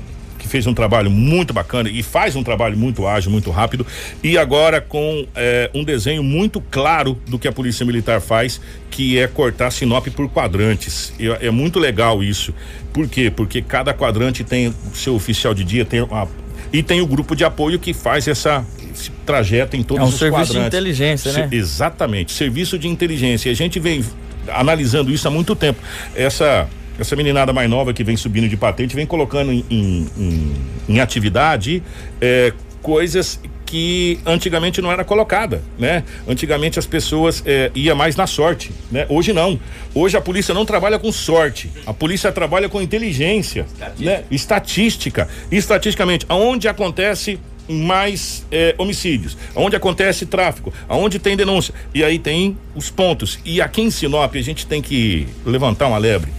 fez um trabalho muito bacana e faz um trabalho muito ágil, muito rápido, e agora com é, um desenho muito claro do que a Polícia Militar faz, que é cortar Sinop por quadrantes. E, é muito legal isso. Por quê? Porque cada quadrante tem o seu oficial de dia, tem uma, e tem o grupo de apoio que faz essa esse trajeto em todos é um os serviço de inteligência, né? Exatamente, serviço de inteligência. E a gente vem analisando isso há muito tempo. Essa essa meninada mais nova que vem subindo de patente vem colocando em, em, em, em atividade é, coisas que antigamente não era colocada, né? Antigamente as pessoas é, ia mais na sorte, né? Hoje não. Hoje a polícia não trabalha com sorte. A polícia trabalha com inteligência, Estatística. né? Estatística. Estatisticamente, aonde acontece mais é, homicídios, aonde acontece tráfico, aonde tem denúncia. E aí tem os pontos. E aqui em Sinop a gente tem que levantar uma lebre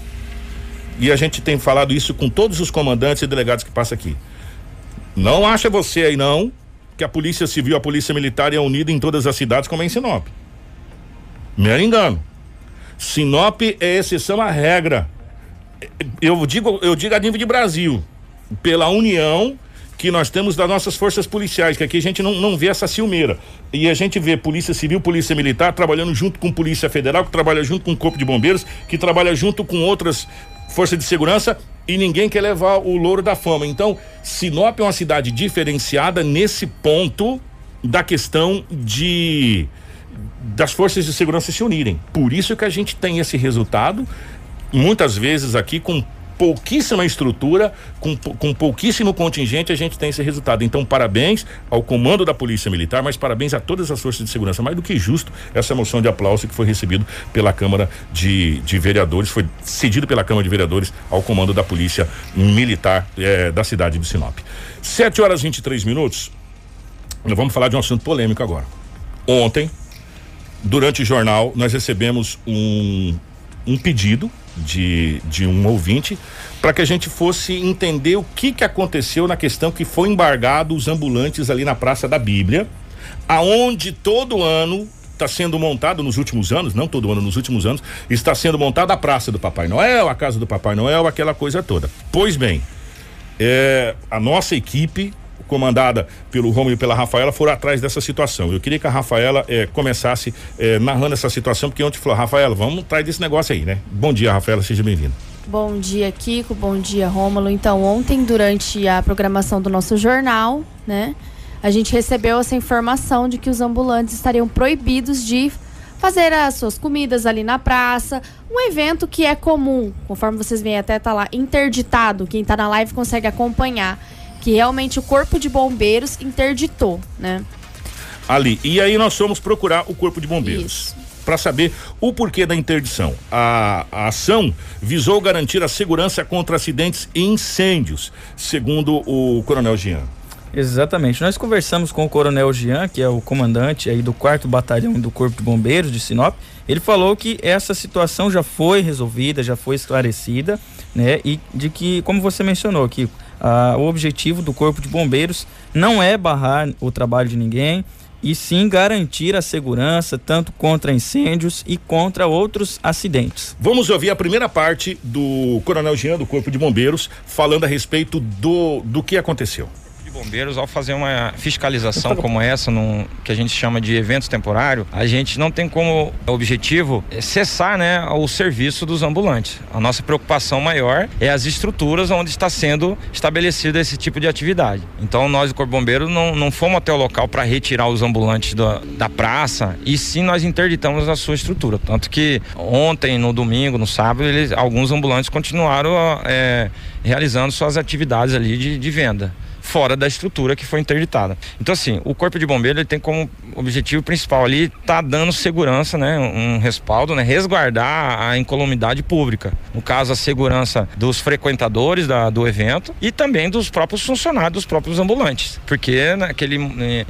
e a gente tem falado isso com todos os comandantes e delegados que passam aqui. Não acha você aí não que a Polícia Civil, a Polícia Militar é unida em todas as cidades como é em Sinop. Me engano. Sinop é exceção à regra. Eu digo, eu digo a nível de Brasil, pela união que nós temos das nossas forças policiais, que aqui a gente não, não vê essa ciumeira. E a gente vê Polícia Civil, Polícia Militar trabalhando junto com Polícia Federal, que trabalha junto com o Corpo de Bombeiros, que trabalha junto com outras forças de segurança e ninguém quer levar o louro da fama. Então, Sinop é uma cidade diferenciada nesse ponto da questão de das forças de segurança se unirem. Por isso que a gente tem esse resultado, muitas vezes aqui com pouquíssima estrutura, com, com pouquíssimo contingente, a gente tem esse resultado. Então, parabéns ao comando da Polícia Militar, mas parabéns a todas as forças de segurança. Mais do que justo essa moção de aplauso que foi recebido pela Câmara de, de Vereadores, foi cedido pela Câmara de Vereadores ao comando da Polícia Militar eh, da cidade de Sinop. 7 horas e 23 minutos. Nós vamos falar de um assunto polêmico agora. Ontem, durante o jornal, nós recebemos um, um pedido de, de um ouvinte para que a gente fosse entender o que que aconteceu na questão que foi embargado os ambulantes ali na Praça da Bíblia, aonde todo ano está sendo montado nos últimos anos, não todo ano, nos últimos anos, está sendo montada a Praça do Papai Noel, a Casa do Papai Noel, aquela coisa toda. Pois bem, é, a nossa equipe comandada pelo Romulo e pela Rafaela, foram atrás dessa situação. Eu queria que a Rafaela eh, começasse eh, narrando essa situação, porque ontem falou, Rafaela, vamos atrás desse negócio aí, né? Bom dia, Rafaela, seja bem-vinda. Bom dia, Kiko. Bom dia, Rômulo. Então, ontem, durante a programação do nosso jornal, né, a gente recebeu essa informação de que os ambulantes estariam proibidos de fazer as suas comidas ali na praça. Um evento que é comum, conforme vocês veem até tá lá interditado. Quem tá na live consegue acompanhar que realmente o corpo de bombeiros interditou, né? Ali. E aí nós fomos procurar o corpo de bombeiros. Para saber o porquê da interdição. A, a, ação visou garantir a segurança contra acidentes e incêndios, segundo o Coronel Jean. Exatamente. Nós conversamos com o Coronel Jean, que é o comandante aí do 4 Batalhão do Corpo de Bombeiros de Sinop. Ele falou que essa situação já foi resolvida, já foi esclarecida, né? E de que, como você mencionou, que ah, o objetivo do Corpo de Bombeiros não é barrar o trabalho de ninguém, e sim garantir a segurança tanto contra incêndios e contra outros acidentes. Vamos ouvir a primeira parte do Coronel Jean do Corpo de Bombeiros falando a respeito do, do que aconteceu bombeiros, ao fazer uma fiscalização como essa, num, que a gente chama de evento temporário, a gente não tem como objetivo cessar né, o serviço dos ambulantes. A nossa preocupação maior é as estruturas onde está sendo estabelecido esse tipo de atividade. Então, nós do Corpo Bombeiro não, não fomos até o local para retirar os ambulantes da, da praça, e sim nós interditamos a sua estrutura. Tanto que ontem, no domingo, no sábado, eles, alguns ambulantes continuaram é, realizando suas atividades ali de, de venda fora da estrutura que foi interditada. Então, assim, o Corpo de Bombeiro ele tem como objetivo principal ali tá dando segurança, né, um respaldo, né, resguardar a incolumidade pública. No caso, a segurança dos frequentadores da, do evento e também dos próprios funcionários, dos próprios ambulantes, porque naquele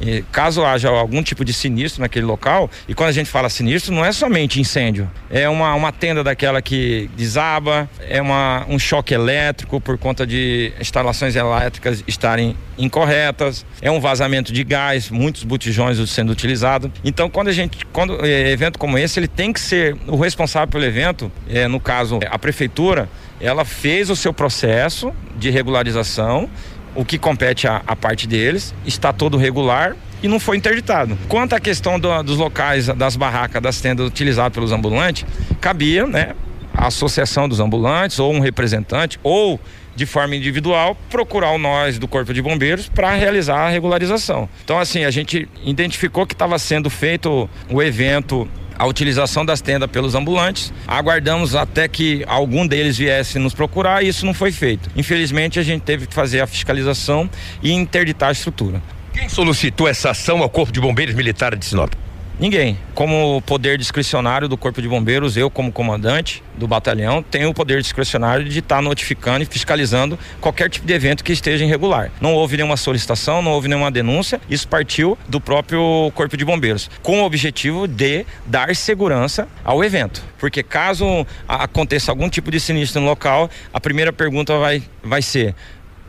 eh, caso haja algum tipo de sinistro naquele local e quando a gente fala sinistro não é somente incêndio, é uma, uma tenda daquela que desaba, é uma, um choque elétrico por conta de instalações elétricas estarem incorretas, é um vazamento de gás, muitos botijões sendo utilizados. Então, quando a gente, quando é, evento como esse, ele tem que ser o responsável pelo evento, é, no caso a prefeitura, ela fez o seu processo de regularização, o que compete à, parte deles, está todo regular e não foi interditado. Quanto à questão do, dos locais, das barracas, das tendas utilizadas pelos ambulantes, cabia, né, a associação dos ambulantes ou um representante ou de forma individual, procurar o nós do Corpo de Bombeiros para realizar a regularização. Então, assim, a gente identificou que estava sendo feito o evento a utilização das tendas pelos ambulantes. Aguardamos até que algum deles viesse nos procurar e isso não foi feito. Infelizmente, a gente teve que fazer a fiscalização e interditar a estrutura. Quem solicitou essa ação ao Corpo de Bombeiros Militar de Sinop? Ninguém. Como poder discricionário do Corpo de Bombeiros, eu, como comandante do batalhão, tenho o poder discricionário de estar tá notificando e fiscalizando qualquer tipo de evento que esteja irregular. Não houve nenhuma solicitação, não houve nenhuma denúncia. Isso partiu do próprio Corpo de Bombeiros, com o objetivo de dar segurança ao evento. Porque caso aconteça algum tipo de sinistro no local, a primeira pergunta vai, vai ser: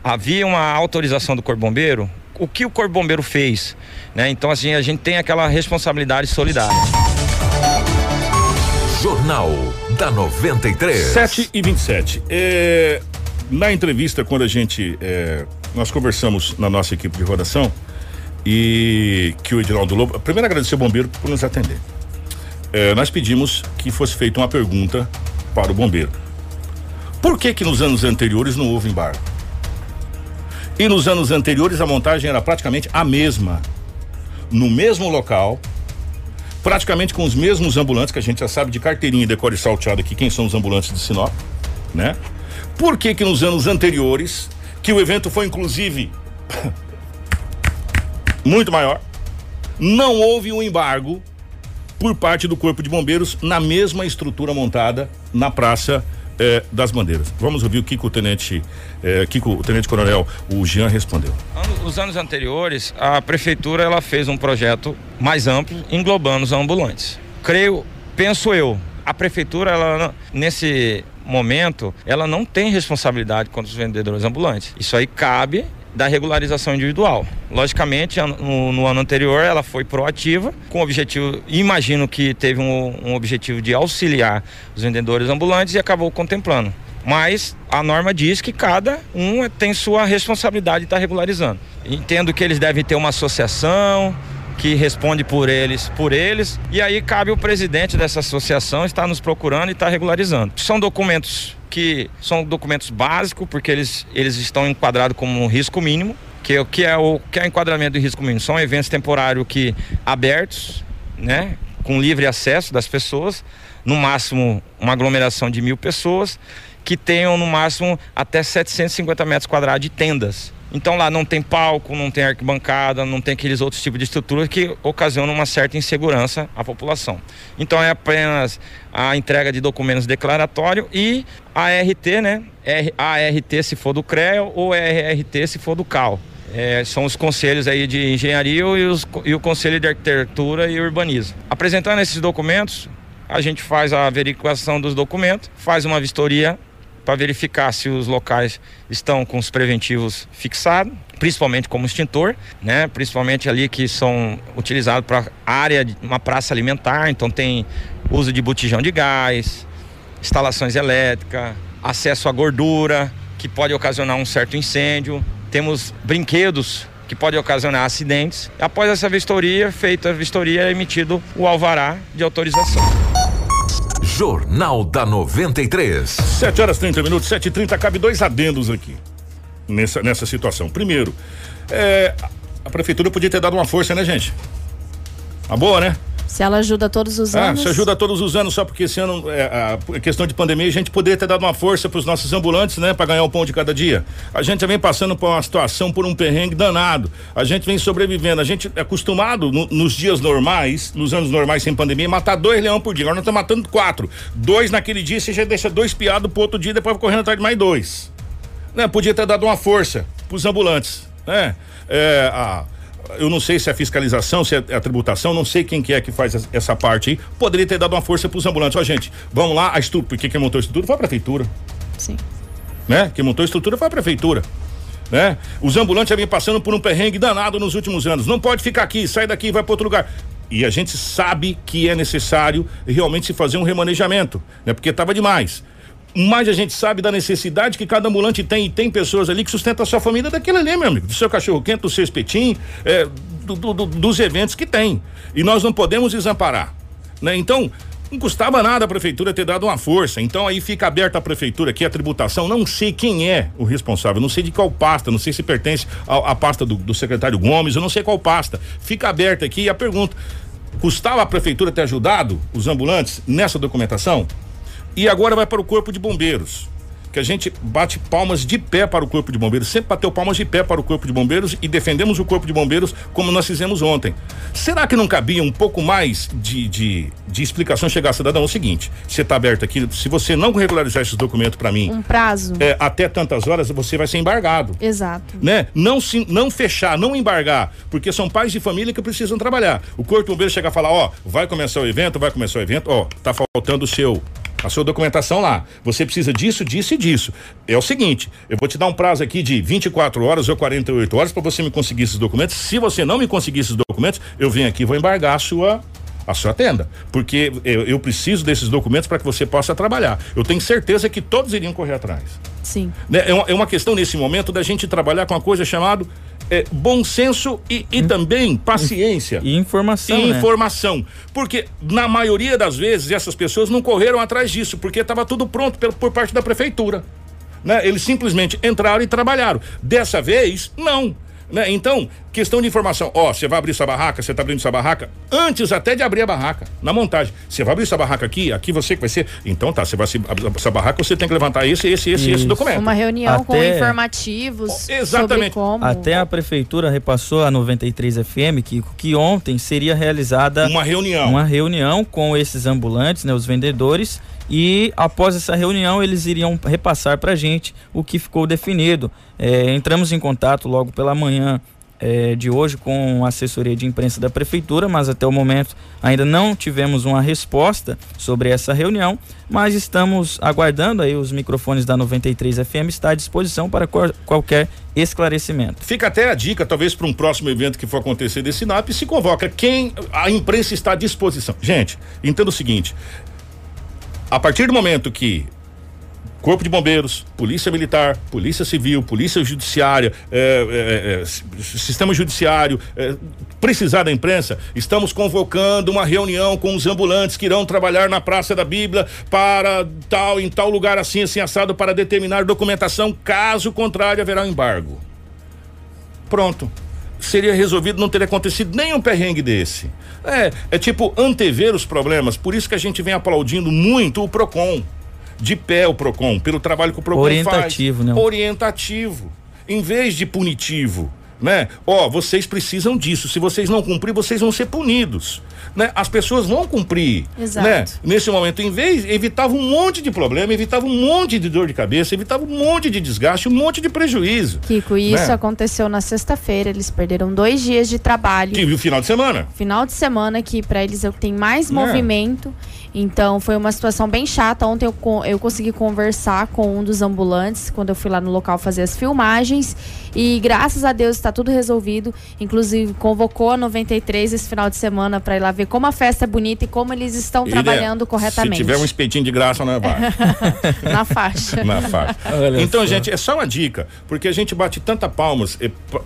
havia uma autorização do Corpo Bombeiro? O que o Corpo Bombeiro fez. Né? Então, assim, a gente tem aquela responsabilidade solidária. Jornal da 93. 7 e 27. É, na entrevista, quando a gente. É, nós conversamos na nossa equipe de rodação e que o Edinaldo Lobo. Primeiro, agradecer ao bombeiro por nos atender. É, nós pedimos que fosse feita uma pergunta para o bombeiro. Por que que nos anos anteriores não houve embargo? E nos anos anteriores a montagem era praticamente a mesma. No mesmo local, praticamente com os mesmos ambulantes, que a gente já sabe de carteirinha e decore salteado aqui quem são os ambulantes de Sinop, né? Por que que nos anos anteriores, que o evento foi inclusive *laughs* muito maior, não houve um embargo por parte do Corpo de Bombeiros na mesma estrutura montada na Praça é, das bandeiras. Vamos ouvir o que o tenente, é, que o tenente coronel, o Jean respondeu. Os anos anteriores, a prefeitura ela fez um projeto mais amplo, englobando os ambulantes. Creio, penso eu, a prefeitura ela nesse momento ela não tem responsabilidade contra os vendedores ambulantes. Isso aí cabe da regularização individual. Logicamente, no, no, ano anterior ela foi proativa, com objetivo, imagino que teve um, um objetivo de auxiliar os vendedores ambulantes e acabou contemplando. Mas a norma diz que cada um tem sua responsabilidade de estar regularizando. Entendo que eles devem ter uma associação, que responde por eles, por eles, e aí cabe o presidente dessa associação estar nos procurando e estar regularizando. São documentos que são documentos básicos, porque eles, eles estão enquadrados como um risco mínimo, que, que, é o que é o enquadramento de risco mínimo. São eventos temporários que abertos, né? Com livre acesso das pessoas, no máximo uma aglomeração de mil pessoas, que tenham no máximo até 750 metros quadrados de tendas. Então lá não tem palco, não tem arquibancada, não tem aqueles outros tipos de estrutura que ocasionam uma certa insegurança à população. Então é apenas a entrega de documentos declaratórios e a RT, né? ART se for do CREA ou RRT se for do CAL. É, são os conselhos aí de engenharia e, os, e o conselho de arquitetura e urbanismo. Apresentando esses documentos, a gente faz a verificação dos documentos, faz uma vistoria para verificar se os locais estão com os preventivos fixados, principalmente como extintor, né? Principalmente ali que são utilizados para área de uma praça alimentar, então tem uso de botijão de gás, instalações elétricas, acesso à gordura, que pode ocasionar um certo incêndio. Temos brinquedos que pode ocasionar acidentes. Após essa vistoria, feita a vistoria, é emitido o alvará de autorização. Jornal da 93. 7 horas 30 minutos, 7 e 30 cabe dois adendos aqui. Nessa, nessa situação. Primeiro, é, a prefeitura podia ter dado uma força, né, gente? Uma boa, né? Se ela ajuda todos os ah, anos. Se ajuda todos os anos, só porque esse ano, é, a questão de pandemia, a gente poderia ter dado uma força para os nossos ambulantes, né? Para ganhar o pão de cada dia. A gente vem passando por uma situação, por um perrengue danado. A gente vem sobrevivendo. A gente é acostumado no, nos dias normais, nos anos normais sem pandemia, matar dois leão por dia. Agora nós estamos matando quatro. Dois naquele dia, você já deixa dois piados pro outro dia, depois correndo atrás de mais dois. Né? Podia ter dado uma força pros ambulantes, né? É, a eu não sei se é fiscalização, se é a tributação, não sei quem que é que faz essa parte aí. Poderia ter dado uma força para os ambulantes. Ó, gente, vamos lá, a estrutura, porque quem montou a estrutura foi a prefeitura. Sim. Né? Quem montou a estrutura foi a prefeitura. Né? Os ambulantes já vêm passando por um perrengue danado nos últimos anos. Não pode ficar aqui, sai daqui vai para outro lugar. E a gente sabe que é necessário realmente se fazer um remanejamento, né? Porque estava demais mas a gente sabe da necessidade que cada ambulante tem e tem pessoas ali que sustentam a sua família daquele ali, meu amigo, do seu cachorro quente, do seu espetinho, é, do, do, do, dos eventos que tem. E nós não podemos desamparar, né? Então, não custava nada a prefeitura ter dado uma força. Então aí fica aberta a prefeitura aqui a tributação. Não sei quem é o responsável, não sei de qual pasta, não sei se pertence à, pasta do, do, secretário Gomes, eu não sei qual pasta. Fica aberta aqui a pergunta: custava a prefeitura ter ajudado os ambulantes nessa documentação? E agora vai para o Corpo de Bombeiros. que a gente bate palmas de pé para o Corpo de Bombeiros, sempre bateu palmas de pé para o Corpo de Bombeiros e defendemos o Corpo de Bombeiros como nós fizemos ontem. Será que não cabia um pouco mais de, de, de explicação chegar ao cidadão? É o seguinte: você está aberto aqui, se você não regularizar esses documentos para mim, Um prazo. é, até tantas horas você vai ser embargado Exato. né? Não se, não fechar, não embargar, porque são pais de família que precisam trabalhar. O corpo de bombeiro chegar e falar, ó, vai começar o evento, vai começar o evento, ó, tá faltando o seu a sua documentação lá. Você precisa disso, disso e disso. É o seguinte, eu vou te dar um prazo aqui de 24 horas ou 48 horas para você me conseguir esses documentos. Se você não me conseguir esses documentos, eu venho aqui e vou embargar a sua a sua tenda, porque eu, eu preciso desses documentos para que você possa trabalhar. Eu tenho certeza que todos iriam correr atrás. Sim. Né? É, uma, é uma questão nesse momento da gente trabalhar com uma coisa chamada é, bom senso e, e também paciência. E informação. E né? informação. Porque, na maioria das vezes, essas pessoas não correram atrás disso, porque estava tudo pronto por, por parte da prefeitura. Né? Eles simplesmente entraram e trabalharam. Dessa vez, não. Né? Então, questão de informação. Ó, você vai abrir sua barraca, você está abrindo sua barraca, antes até de abrir a barraca, na montagem. Você vai abrir sua barraca aqui, aqui você que vai ser. Então tá, você vai se- abrir sua barraca, você tem que levantar esse, esse, esse, esse Isso. documento. Uma reunião com Até- informativos Exatamente. sobre como. Até a prefeitura repassou a 93 FM que, que ontem seria realizada Uma reunião. uma reunião com esses ambulantes, né, os vendedores, e após essa reunião eles iriam repassar para a gente o que ficou definido. É, entramos em contato logo pela manhã é, de hoje com a assessoria de imprensa da prefeitura, mas até o momento ainda não tivemos uma resposta sobre essa reunião, mas estamos aguardando aí os microfones da 93 FM está à disposição para qual- qualquer esclarecimento. Fica até a dica, talvez para um próximo evento que for acontecer desse NAP, se convoca quem a imprensa está à disposição. Gente, entenda o seguinte: a partir do momento que Corpo de Bombeiros, Polícia Militar, Polícia Civil, Polícia Judiciária, é, é, é, Sistema Judiciário, é, precisar da imprensa, estamos convocando uma reunião com os ambulantes que irão trabalhar na Praça da Bíblia para tal, em tal lugar assim, assim, assado, para determinar documentação, caso contrário haverá um embargo. Pronto. Seria resolvido, não teria acontecido nenhum perrengue desse. É, é tipo antever os problemas, por isso que a gente vem aplaudindo muito o PROCON. De pé o PROCON, pelo trabalho que o PROCON Orientativo, faz. né? Orientativo. Em vez de punitivo. Né? Ó, vocês precisam disso. Se vocês não cumprir, vocês vão ser punidos. Né? As pessoas vão cumprir. Exato. Né? Nesse momento, em vez, evitava um monte de problema, evitava um monte de dor de cabeça, evitava um monte de desgaste, um monte de prejuízo. Kiko, e isso Né? aconteceu na sexta-feira. Eles perderam dois dias de trabalho. Que o final de semana. Final de semana que para eles é o que tem mais É. movimento. Então foi uma situação bem chata. Ontem eu, eu consegui conversar com um dos ambulantes quando eu fui lá no local fazer as filmagens. E graças a Deus está tudo resolvido. Inclusive convocou a 93 esse final de semana para ir lá ver como a festa é bonita e como eles estão Ele trabalhando é- corretamente. Se tiver um espetinho de graça, não é. *laughs* Na faixa. *laughs* na faixa. Olha Então, só. gente, é só uma dica, porque a gente bate tanta palmas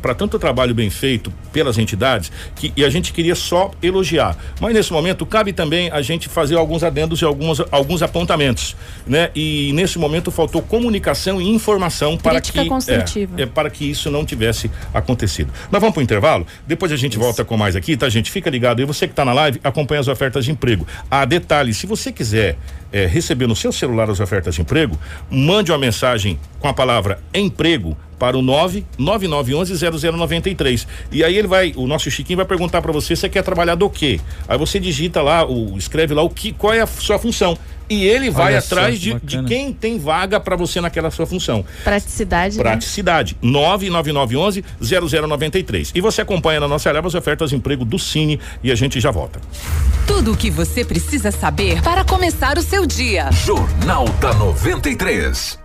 para tanto trabalho bem feito pelas entidades que e a gente queria só elogiar. Mas nesse momento cabe também a gente fazer alguns adendos e alguns, alguns apontamentos, né? E nesse momento faltou comunicação e informação para Crítica que é, é para que isso não tivesse acontecido. Nós vamos para o intervalo, depois a gente volta com mais aqui, tá, gente? Fica ligado. E você que está na live, acompanha as ofertas de emprego. Ah, detalhe, se você quiser é, receber no seu celular as ofertas de emprego, mande uma mensagem com a palavra emprego para o 999110093. E aí ele vai, o nosso Chiquinho vai perguntar para você se você quer trabalhar do quê? Aí você digita lá, o, escreve lá o que, qual é a sua função. E ele vai Olha só atrás de, de quem tem vaga para você naquela sua função. Praticidade. né? Praticidade. 99911-0093. E você acompanha na nossa leva as ofertas de emprego do Cine e a gente já volta. Tudo o que você precisa saber para começar o seu dia. Jornal da 93.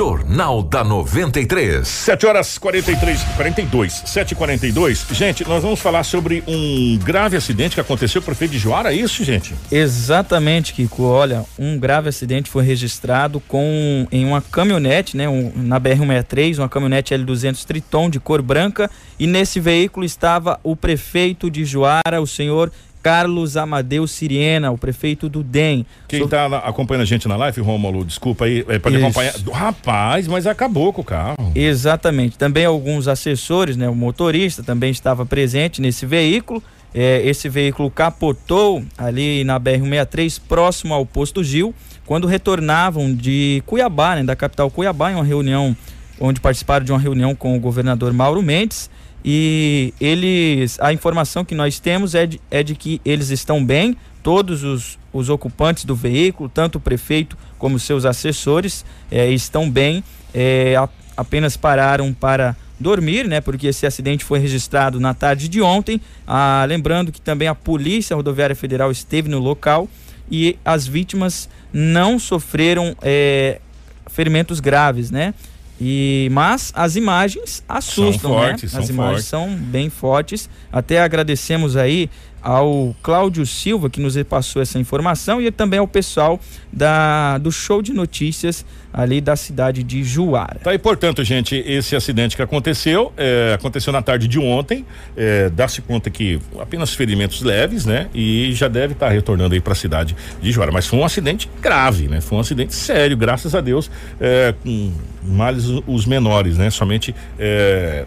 Jornal da 93. 7 horas 43, 42, 7 e 42 Gente, nós vamos falar sobre um grave acidente que aconteceu com o prefeito de Joara, é isso, gente? Exatamente, Kiko. Olha, um grave acidente foi registrado com em uma caminhonete, né, um, na BR-163, uma caminhonete L200 Triton de cor branca, e nesse veículo estava o prefeito de Joara, o senhor Carlos Amadeu Siriena, o prefeito do DEM. Quem tá na- acompanhando a gente na live, Rômulo, desculpa aí, é, pode Isso. acompanhar. Rapaz, mas acabou com o carro. Exatamente. Também alguns assessores, né? O motorista também estava presente nesse veículo. É, esse veículo capotou ali na BR-163, próximo ao posto Gil, quando retornavam de Cuiabá, né, da capital Cuiabá, em uma reunião onde participaram de uma reunião com o governador Mauro Mendes. E eles, a informação que nós temos é de, é de que eles estão bem, todos os, os ocupantes do veículo, tanto o prefeito como seus assessores, é, estão bem, é, a, apenas pararam para dormir, né? Porque esse acidente foi registrado na tarde de ontem. Ah, lembrando que também a Polícia Rodoviária Federal esteve no local e as vítimas não sofreram é, ferimentos graves, né? E, mas as imagens assustam, São fortes, né? As são imagens fortes. são bem fortes. Até agradecemos aí ao Cláudio Silva que nos passou essa informação e também ao pessoal da, do show de notícias ali da cidade de Juara. Tá, e portanto, gente, esse acidente que aconteceu, é, aconteceu na tarde de ontem, é, dá-se conta que apenas ferimentos leves, né? E já deve estar retornando aí para a cidade de Juara, mas foi um acidente grave, né? Foi um acidente sério, graças a Deus, é, com males os menores, né? Somente é,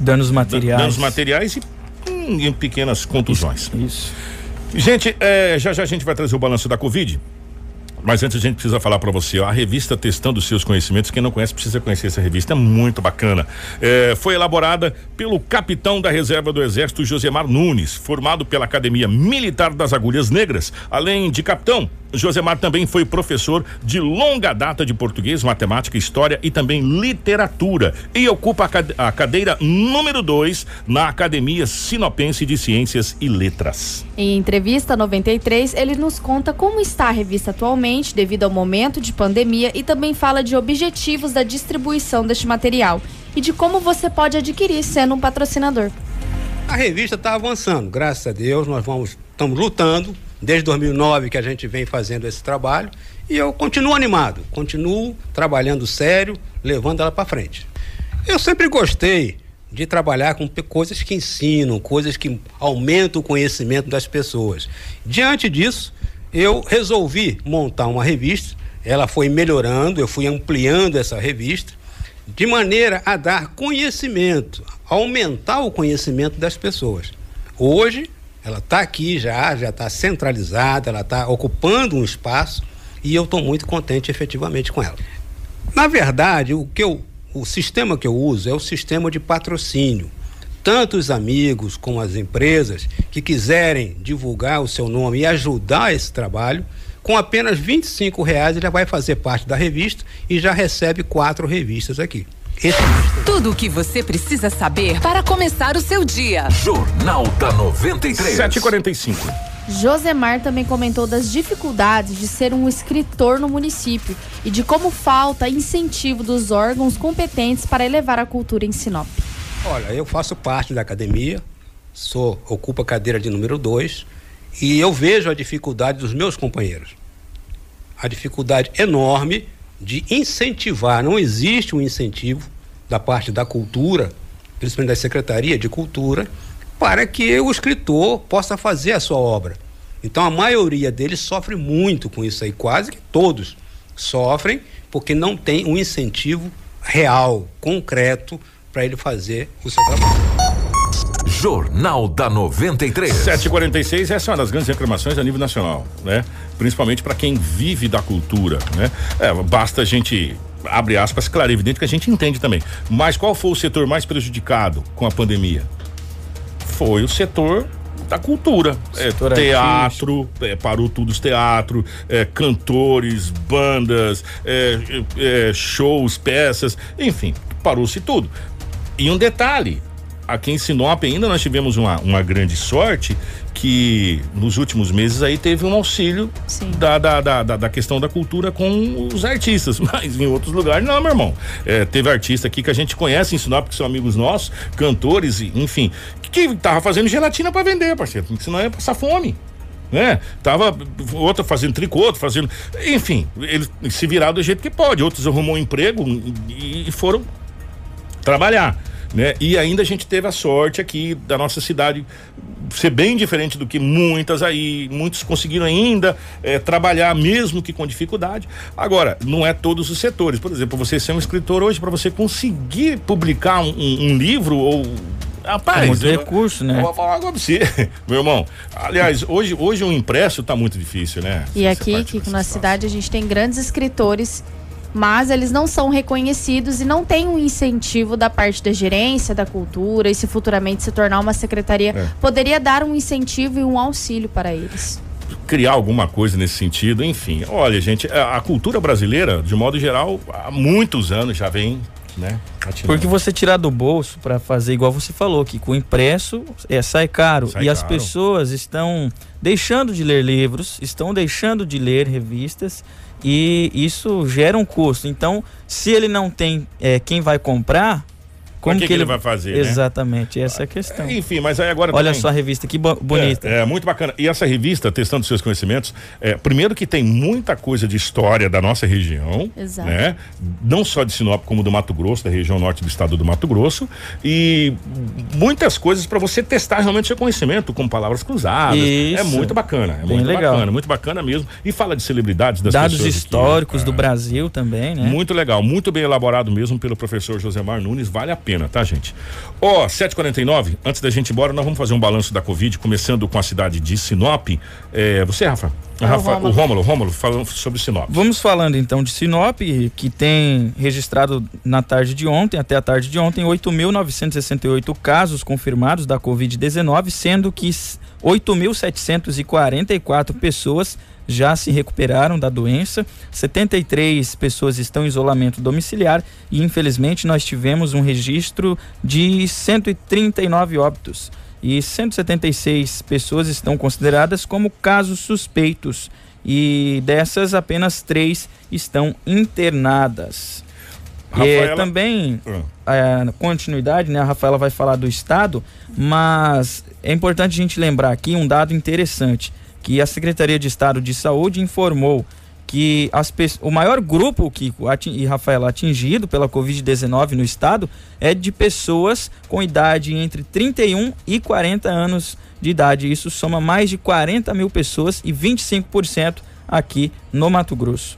danos materiais. Danos materiais e em pequenas contusões. Isso. Gente, é, já já a gente vai trazer o balanço da Covid. Mas antes a gente precisa falar para você, ó, a revista Testando Seus Conhecimentos, quem não conhece precisa conhecer essa revista, é muito bacana. É, foi elaborada pelo capitão da reserva do Exército, Josemar Nunes, formado pela Academia Militar das Agulhas Negras. Além de capitão, Josemar também foi professor de longa data de português, matemática, história e também literatura. E ocupa a, cade a cadeira número 2 na Academia Sinopense de Ciências e Letras. Em entrevista 93, ele nos conta como está a revista atualmente, devido ao momento de pandemia, e também fala de objetivos da distribuição deste material e de como você pode adquirir sendo um patrocinador. A revista está avançando, graças a Deus, nós vamos estamos lutando desde 2009 que a gente vem fazendo esse trabalho e eu continuo animado, continuo trabalhando sério, levando ela para frente. Eu sempre gostei de trabalhar com coisas que ensinam, coisas que aumentam o conhecimento das pessoas. Diante disso, eu resolvi montar uma revista. Ela foi melhorando, eu fui ampliando essa revista de maneira a dar conhecimento, aumentar o conhecimento das pessoas. Hoje, ela está aqui já, já está centralizada, ela está ocupando um espaço e eu estou muito contente efetivamente com ela. Na verdade, o que eu, o sistema que eu uso é o sistema de patrocínio. Tanto os amigos como as empresas que quiserem divulgar o seu nome e ajudar esse trabalho, com apenas 25 reais já vai fazer parte da revista e já recebe quatro revistas aqui. Tudo o que você precisa saber para começar o seu dia. Jornal da 93. 745. Josemar também comentou das dificuldades de ser um escritor no município e de como falta incentivo dos órgãos competentes para elevar a cultura em Sinop. Olha, eu faço parte da academia, sou ocupo a cadeira de número 2 e eu vejo a dificuldade dos meus companheiros. A dificuldade enorme de incentivar, não existe um incentivo da parte da cultura, principalmente da Secretaria de Cultura, para que o escritor possa fazer a sua obra. Então a maioria deles sofre muito com isso aí, quase que todos sofrem porque não tem um incentivo real, concreto para ele fazer o seu trabalho. Jornal da 93. 746, essa é uma das grandes reclamações a nível nacional, né? Principalmente para quem vive da cultura, né? É, basta a gente abre aspas, claro, é evidente que a gente entende também. Mas qual foi o setor mais prejudicado com a pandemia? Foi o setor da cultura. É, teatro, é, parou tudo os teatros, é, cantores, bandas, é, é, shows, peças, enfim, parou-se tudo. E um detalhe, aqui em Sinop ainda nós tivemos uma, uma grande sorte que nos últimos meses aí teve um auxílio da, da, da, da, questão da cultura com os artistas, *laughs* mas em outros lugares não, meu irmão. É, teve artista aqui que a gente conhece em Sinop, que são amigos nossos, cantores, enfim, que, tava fazendo gelatina para vender, parceiro, senão ia passar fome né? Tava outro fazendo tricô, outro fazendo, enfim, eles se viraram do jeito que pode, outros arrumou um emprego e, e foram trabalhar, né? E ainda a gente teve a sorte aqui da nossa cidade ser bem diferente do que muitas aí, muitos conseguiram ainda eh, trabalhar mesmo que com dificuldade. Agora, não é todos os setores. Por exemplo, você ser um escritor hoje para você conseguir publicar um, um- um livro ou Rapaz, É recurso, né? Eu vou falar agora pra você, *laughs* meu irmão. Aliás, hoje, hoje o impresso tá muito difícil, né? E Essa aqui, Kiko, dessa na situação. cidade a gente tem grandes escritores, mas eles não são reconhecidos e não tem um incentivo da parte da gerência, da cultura, e se futuramente se tornar uma secretaria, É. poderia dar um incentivo e um auxílio para eles. criar alguma coisa nesse sentido, enfim. Olha, gente, a, a cultura brasileira, de modo geral, há muitos anos já vem, né? Porque você tirar do bolso para fazer igual você falou, que com o impresso é, sai caro. Sai e as caro. pessoas estão deixando de ler livros, estão deixando de ler revistas e isso gera um custo. Então, se ele não tem é, quem vai comprar, como que que ele vai fazer, né? Exatamente, essa é a questão. Enfim, mas aí agora Olha também- só a revista, que bo- bonita. É, é, muito bacana. E essa revista, testando seus conhecimentos, é, primeiro que tem muita coisa de história da nossa região, Exato. né? Não só de Sinop, como do Mato Grosso, da região norte do estado do Mato Grosso, e muitas coisas para você testar realmente seu conhecimento, com palavras cruzadas. Isso. É muito bacana, é Bem muito legal. bacana, muito bacana mesmo. E fala de celebridades das Dados pessoas aqui, históricos né? do Brasil também, né? Muito legal, muito bem elaborado mesmo pelo professor Josemar Nunes, vale a pena, tá, gente? Ó, 7h49, antes da gente ir embora, nós vamos fazer um balanço da Covid, começando com a cidade de Sinop. É, você, Rafa? É o Rafa, Rômulo. o Rômulo, Rômulo, falando sobre Sinop. Vamos falando então de Sinop, que tem registrado na tarde de ontem, até a tarde de ontem, 8.968 casos confirmados da Covid-19, sendo que 8.744 pessoas já se recuperaram da doença, 73 pessoas estão em isolamento domiciliar e infelizmente nós tivemos um registro de 139 óbitos. E 176 pessoas estão consideradas como casos suspeitos. E dessas apenas três estão internadas. É, Rafaela- também Ah. é, continuidade, né? A Rafaela vai falar do estado, mas é importante a gente lembrar aqui um dado interessante que a Secretaria de Estado de Saúde informou que as, o maior grupo que e Rafaela atingido pela Covid-19 no estado é de pessoas com idade entre 31 e 40 anos de idade. Isso soma mais de 40 mil pessoas e 25% aqui no Mato Grosso.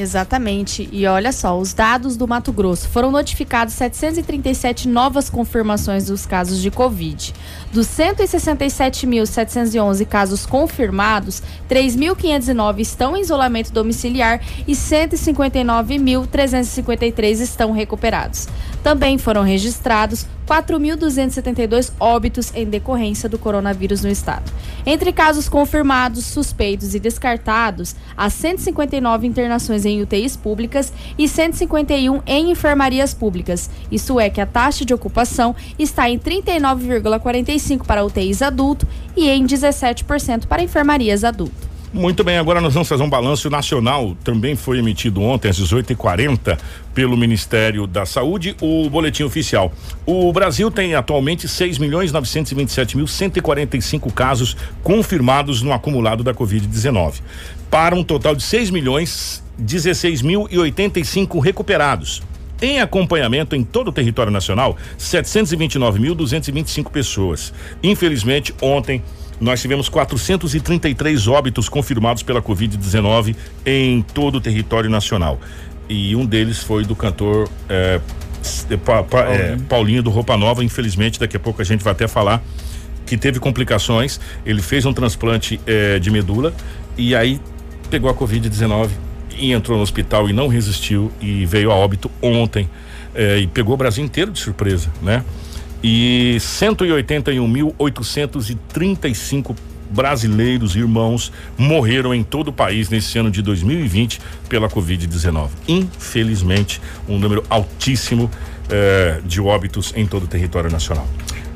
Exatamente. E olha só, os dados do Mato Grosso foram notificados 737 novas confirmações dos casos de Covid. Dos 167.711 casos confirmados, 3.509 estão em isolamento domiciliar e 159.353 estão recuperados. Também foram registrados 4.272 óbitos em decorrência do coronavírus no estado. Entre casos confirmados, suspeitos e descartados, há 159 internações em UTIs públicas e 151 em enfermarias públicas. Isso é que a taxa de ocupação está em 39,45 para UTIs adulto e em 17% para enfermarias adulto. Muito bem, agora nós vamos fazer um balanço nacional. Também foi emitido ontem às 18h40 pelo Ministério da Saúde o boletim oficial. O Brasil tem atualmente 6.927.145 casos confirmados no acumulado da Covid-19, para um total de 6 milhões 16.085 recuperados. Em acompanhamento em todo o território nacional, 729.225 pessoas. Infelizmente, ontem nós tivemos 433 óbitos confirmados pela Covid-19 em todo o território nacional. E um deles foi do cantor s- Pa- Pa- eh, Paulinho do Roupa Nova. Infelizmente, daqui a pouco a gente vai até falar que teve complicações. Ele fez um transplante eh, de medula e aí pegou a Covid-19 e entrou no hospital e não resistiu e veio a óbito ontem. eh, e pegou o Brasil inteiro de surpresa, né? E 181.835 brasileiros irmãos morreram em todo o país nesse ano de 2020 pela Covid-19. Infelizmente, um número altíssimo eh, de óbitos em todo o território nacional.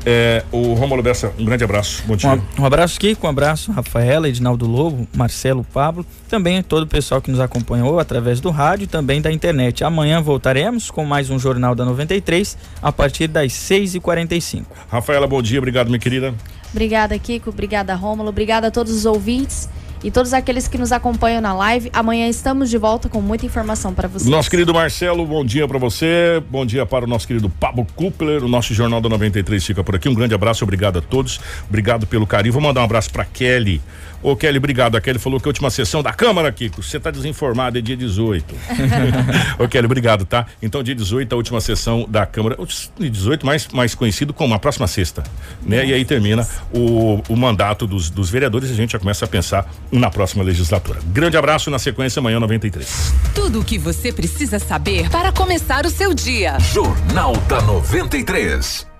Eh, o Romulo Bessa, um grande abraço. Bom dia. Um, um abraço Kiko, um abraço Rafaela, Edinaldo Lobo, Marcelo Pablo, também todo o pessoal que nos acompanhou através do rádio e também da internet. Amanhã voltaremos com mais um Jornal da 93 a partir das 6h45. Rafaela, bom dia, obrigado, minha querida. Obrigada, Kiko. Obrigada, Rômulo. Obrigada a todos os ouvintes. E todos aqueles que nos acompanham na live. Amanhã estamos de volta com muita informação para vocês. Nosso querido Marcelo, bom dia para você. Bom dia para o nosso querido Pablo Kupler. O nosso Jornal da 93 fica por aqui. Um grande abraço, obrigado a todos. Obrigado pelo carinho. Vou mandar um abraço para Kelly. Ô Kelly, obrigado. A Kelly falou que a última sessão da Câmara, Kiko, você tá desinformado, é dia 18. *laughs* Ô Kelly, obrigado, tá? Então, dia 18, a última sessão da Câmara. Dia 18, mais, mais conhecido como a próxima sexta. Né? E aí termina o, o mandato dos, dos vereadores e a gente já começa a pensar na próxima legislatura. Grande abraço na sequência, amanhã 93. Tudo o que você precisa saber para começar o seu dia. Jornal da 93.